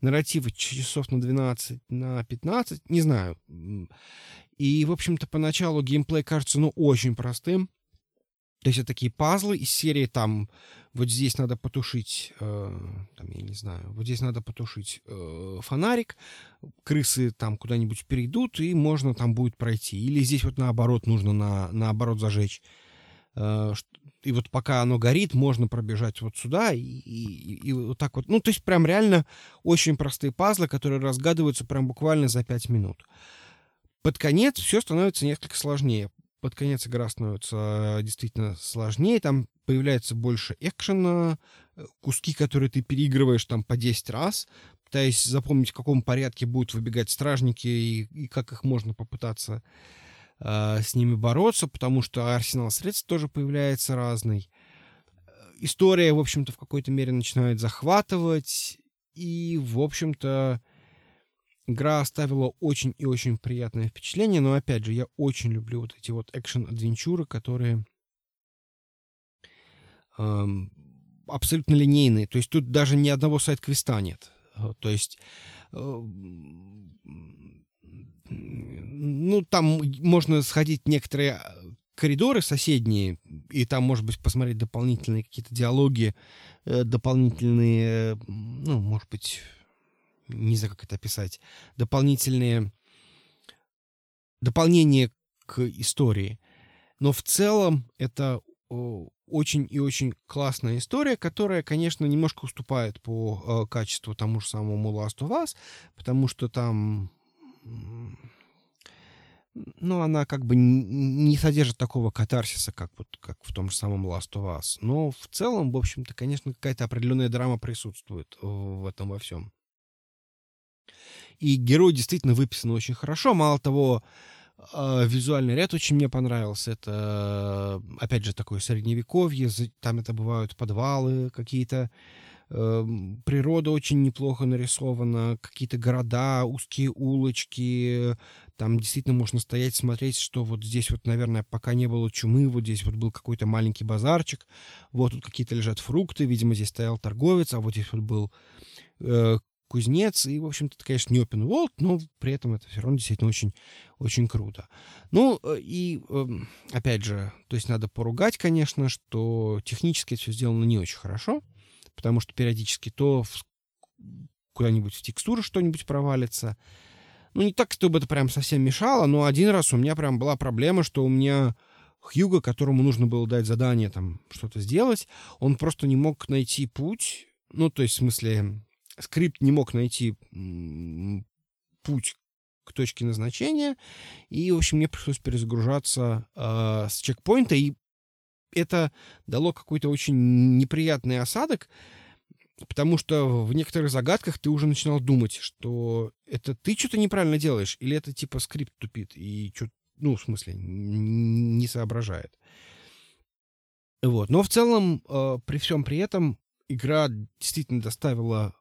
S2: Нарративы часов на 12, на 15, не знаю. И, в общем-то, поначалу геймплей кажется, ну, очень простым. То есть это такие пазлы из серии там вот здесь надо потушить, э, там, я не знаю, вот здесь надо потушить э, фонарик, крысы там куда-нибудь перейдут, и можно там будет пройти. Или здесь вот наоборот нужно на, наоборот зажечь. Э, и вот пока оно горит, можно пробежать вот сюда и, и, и вот так вот. Ну, то есть прям реально очень простые пазлы, которые разгадываются прям буквально за 5 минут. Под конец все становится несколько сложнее. Под конец игра становится э, действительно сложнее, там появляется больше экшена, э, куски, которые ты переигрываешь там по 10 раз, пытаясь запомнить, в каком порядке будут выбегать стражники и, и как их можно попытаться э, с ними бороться, потому что арсенал средств тоже появляется разный. История, в общем-то, в какой-то мере начинает захватывать, и, в общем-то, игра оставила очень и очень приятное впечатление, но, опять же, я очень люблю вот эти вот экшен-адвенчуры, которые эм, абсолютно линейные, то есть тут даже ни одного сайт-квеста нет. То есть э, ну, там можно сходить некоторые а, коридоры соседние, и там, может быть, посмотреть дополнительные какие-то диалоги, э, дополнительные, ну, может быть, не знаю, как это описать, дополнительные дополнение к истории. Но в целом это очень и очень классная история, которая, конечно, немножко уступает по э, качеству тому же самому Last of Us, потому что там ну, она как бы не содержит такого катарсиса, как вот как в том же самом Last of Us. Но в целом, в общем-то, конечно, какая-то определенная драма присутствует в этом во всем. И герой действительно выписан очень хорошо. Мало того, а, визуальный ряд очень мне понравился. Это, опять же, такое средневековье. Там это бывают подвалы какие-то. Эм, природа очень неплохо нарисована. Какие-то города, узкие улочки. Там действительно можно стоять, смотреть, что вот здесь вот, наверное, пока не было чумы, вот здесь вот был какой-то маленький базарчик. Вот тут какие-то лежат фрукты. Видимо, здесь стоял торговец, а вот здесь вот был э, кузнец, и, в общем-то, это, конечно, не open world, но при этом это все равно действительно очень, очень круто. Ну, э, и, эм, опять же, то есть надо поругать, конечно, что технически это все сделано не очень хорошо, потому что периодически то куда-нибудь в текстуры что-нибудь провалится. Ну, не так, чтобы это прям совсем мешало, но один раз у меня прям была проблема, что у меня Хьюга, которому нужно было дать задание там что-то сделать, он просто не мог найти путь, ну, то есть, в смысле, скрипт не мог найти путь к точке назначения, и, в общем, мне пришлось перезагружаться э, с чекпоинта, и это дало какой-то очень неприятный осадок, потому что в некоторых загадках ты уже начинал думать, что это ты что-то неправильно делаешь, или это типа скрипт тупит и что ну, в смысле, не соображает. Вот. Но в целом, э, при всем при этом, игра действительно доставила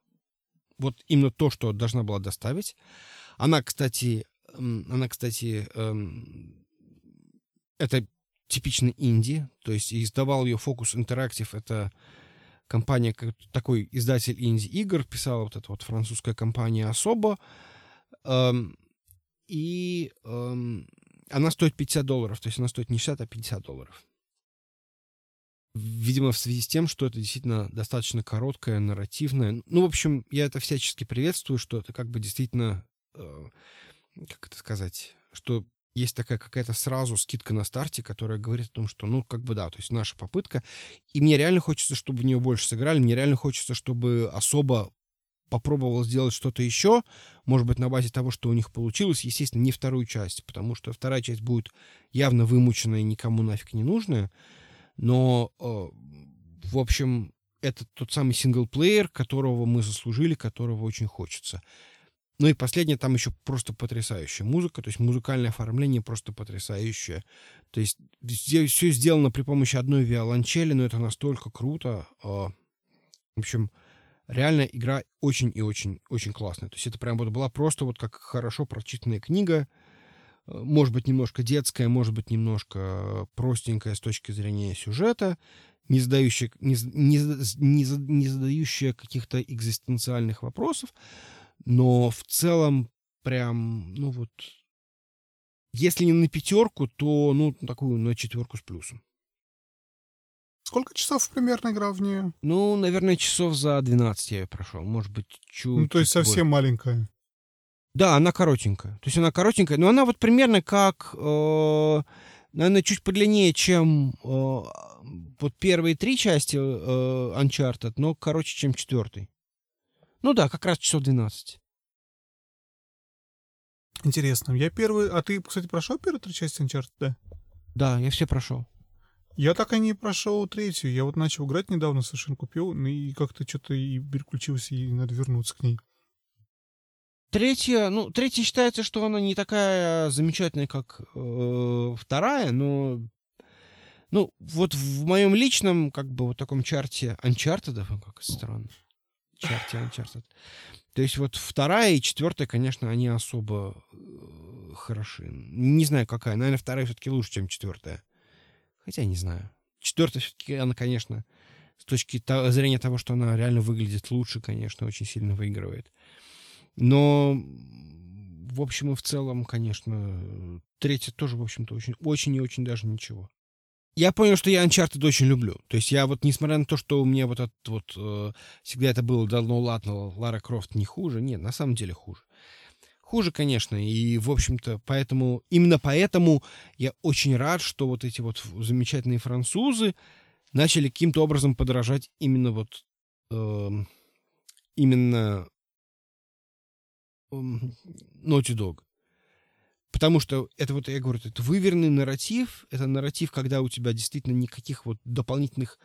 S2: вот именно то, что должна была доставить. Она, кстати, она, кстати, эм, это типичный инди, то есть издавал ее Focus Interactive, это компания, такой издатель инди-игр, писала вот эта вот французская компания особо, эм, и эм, она стоит 50 долларов, то есть она стоит не 60, а 50 долларов. Видимо, в связи с тем, что это действительно достаточно короткое, нарративное. Ну, в общем, я это всячески приветствую, что это как бы действительно, э, как это сказать, что есть такая какая-то сразу скидка на старте, которая говорит о том, что, ну, как бы да, то есть наша попытка. И мне реально хочется, чтобы в нее больше сыграли, мне реально хочется, чтобы особо попробовал сделать что-то еще, может быть, на базе того, что у них получилось, естественно, не вторую часть, потому что вторая часть будет явно вымученная никому нафиг не нужная. Но, э, в общем, это тот самый синглплеер, которого мы заслужили, которого очень хочется. Ну и последнее, там еще просто потрясающая музыка, то есть музыкальное оформление просто потрясающее. То есть все сделано при помощи одной виолончели, но это настолько круто. Э, в общем, реально игра очень и очень, очень классная. То есть это прям вот была просто вот как хорошо прочитанная книга, может быть, немножко детская, может быть, немножко простенькая с точки зрения сюжета, не задающая, не, не, не, не задающая каких-то экзистенциальных вопросов, но в целом прям, ну вот, если не на пятерку, то, ну, такую на четверку с плюсом.
S1: Сколько часов примерно игра в нее?
S2: Ну, наверное, часов за 12 я ее прошел. Может быть, чуть
S1: Ну, то есть совсем больше. маленькая.
S2: Да, она коротенькая. То есть она коротенькая, но она вот примерно как, э, наверное, чуть подлиннее, чем э, вот первые три части э, Uncharted, но короче, чем четвертый. Ну да, как раз часов 12.
S1: Интересно. Я первый... А ты, кстати, прошел первую три части Uncharted, да?
S2: Да, я все прошел.
S1: Я так и не прошел третью. Я вот начал играть недавно, совершенно купил, ну и как-то что-то и переключился, и надо вернуться к ней.
S2: Третья, ну, третья считается, что она не такая замечательная, как э, вторая, но, ну, вот в моем личном, как бы, вот таком чарте Uncharted, как странно, чарте Uncharted, то есть вот вторая и четвертая, конечно, они особо э, хороши. Не знаю, какая, наверное, вторая все-таки лучше, чем четвертая. Хотя не знаю. Четвертая все-таки, она, конечно, с точки зрения того, что она реально выглядит лучше, конечно, очень сильно выигрывает. Но в общем и в целом, конечно, третья тоже, в общем-то, очень, очень и очень даже ничего. Я понял, что я Uncharted очень люблю. То есть я вот, несмотря на то, что у меня вот этот вот... Э, всегда это было давно ладно, Лара Крофт не хуже. Нет, на самом деле хуже. Хуже, конечно, и, в общем-то, поэтому... Именно поэтому я очень рад, что вот эти вот замечательные французы начали каким-то образом подражать именно вот... Э, именно Naughty Dog. Потому что это вот, я говорю, это выверенный нарратив, это нарратив, когда у тебя действительно никаких вот дополнительных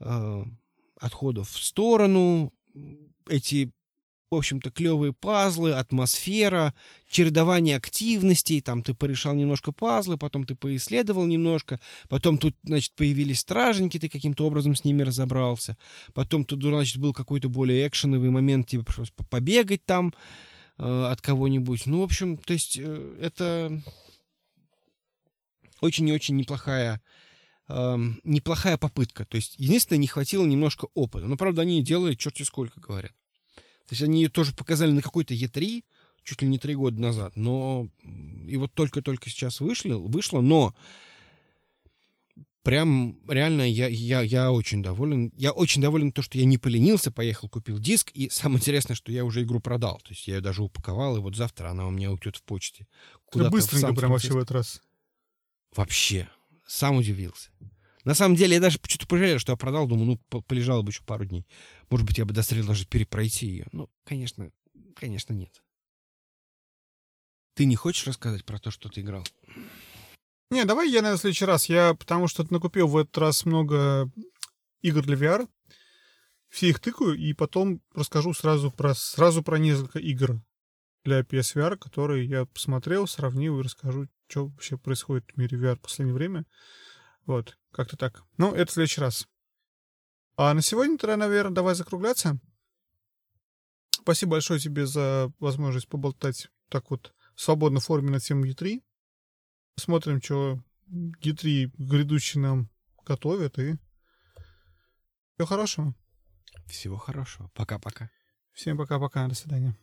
S2: э, отходов в сторону, эти, в общем-то, клевые пазлы, атмосфера, чередование активностей, там ты порешал немножко пазлы, потом ты поисследовал немножко, потом тут, значит, появились стражники, ты каким-то образом с ними разобрался, потом тут, значит, был какой-то более экшеновый момент, тебе пришлось побегать там, от кого-нибудь. Ну, в общем, то есть э, это очень и очень неплохая э, неплохая попытка. То есть, единственное, не хватило немножко опыта. Но, правда, они делали черти сколько, говорят. То есть, они ее тоже показали на какой-то Е3, чуть ли не три года назад. Но и вот только-только сейчас вышли, вышло, но прям реально я, я, я очень доволен. Я очень доволен то, что я не поленился, поехал, купил диск. И самое интересное, что я уже игру продал. То есть я ее даже упаковал, и вот завтра она у меня уйдет в почте.
S1: Ты быстренько прям вообще в этот раз.
S2: Вообще. Сам удивился. На самом деле, я даже что-то пожалел, что я продал. Думаю, ну, полежало бы еще пару дней. Может быть, я бы дострелил даже перепройти ее. Ну, конечно, конечно, нет. Ты не хочешь рассказать про то, что ты играл?
S1: Не, давай я, наверное, в следующий раз. Я потому что накупил в этот раз много игр для VR. Все их тыкаю, и потом расскажу сразу про, сразу про несколько игр для PSVR, которые я посмотрел, сравнил и расскажу, что вообще происходит в мире VR в последнее время. Вот, как-то так. Ну, это в следующий раз. А на сегодня тогда, наверное, давай закругляться. Спасибо большое тебе за возможность поболтать так вот в свободной форме на тему E3. Посмотрим, что Гитри грядущий нам готовят, и всего хорошего.
S2: Всего хорошего. Пока-пока.
S1: Всем пока-пока. До свидания.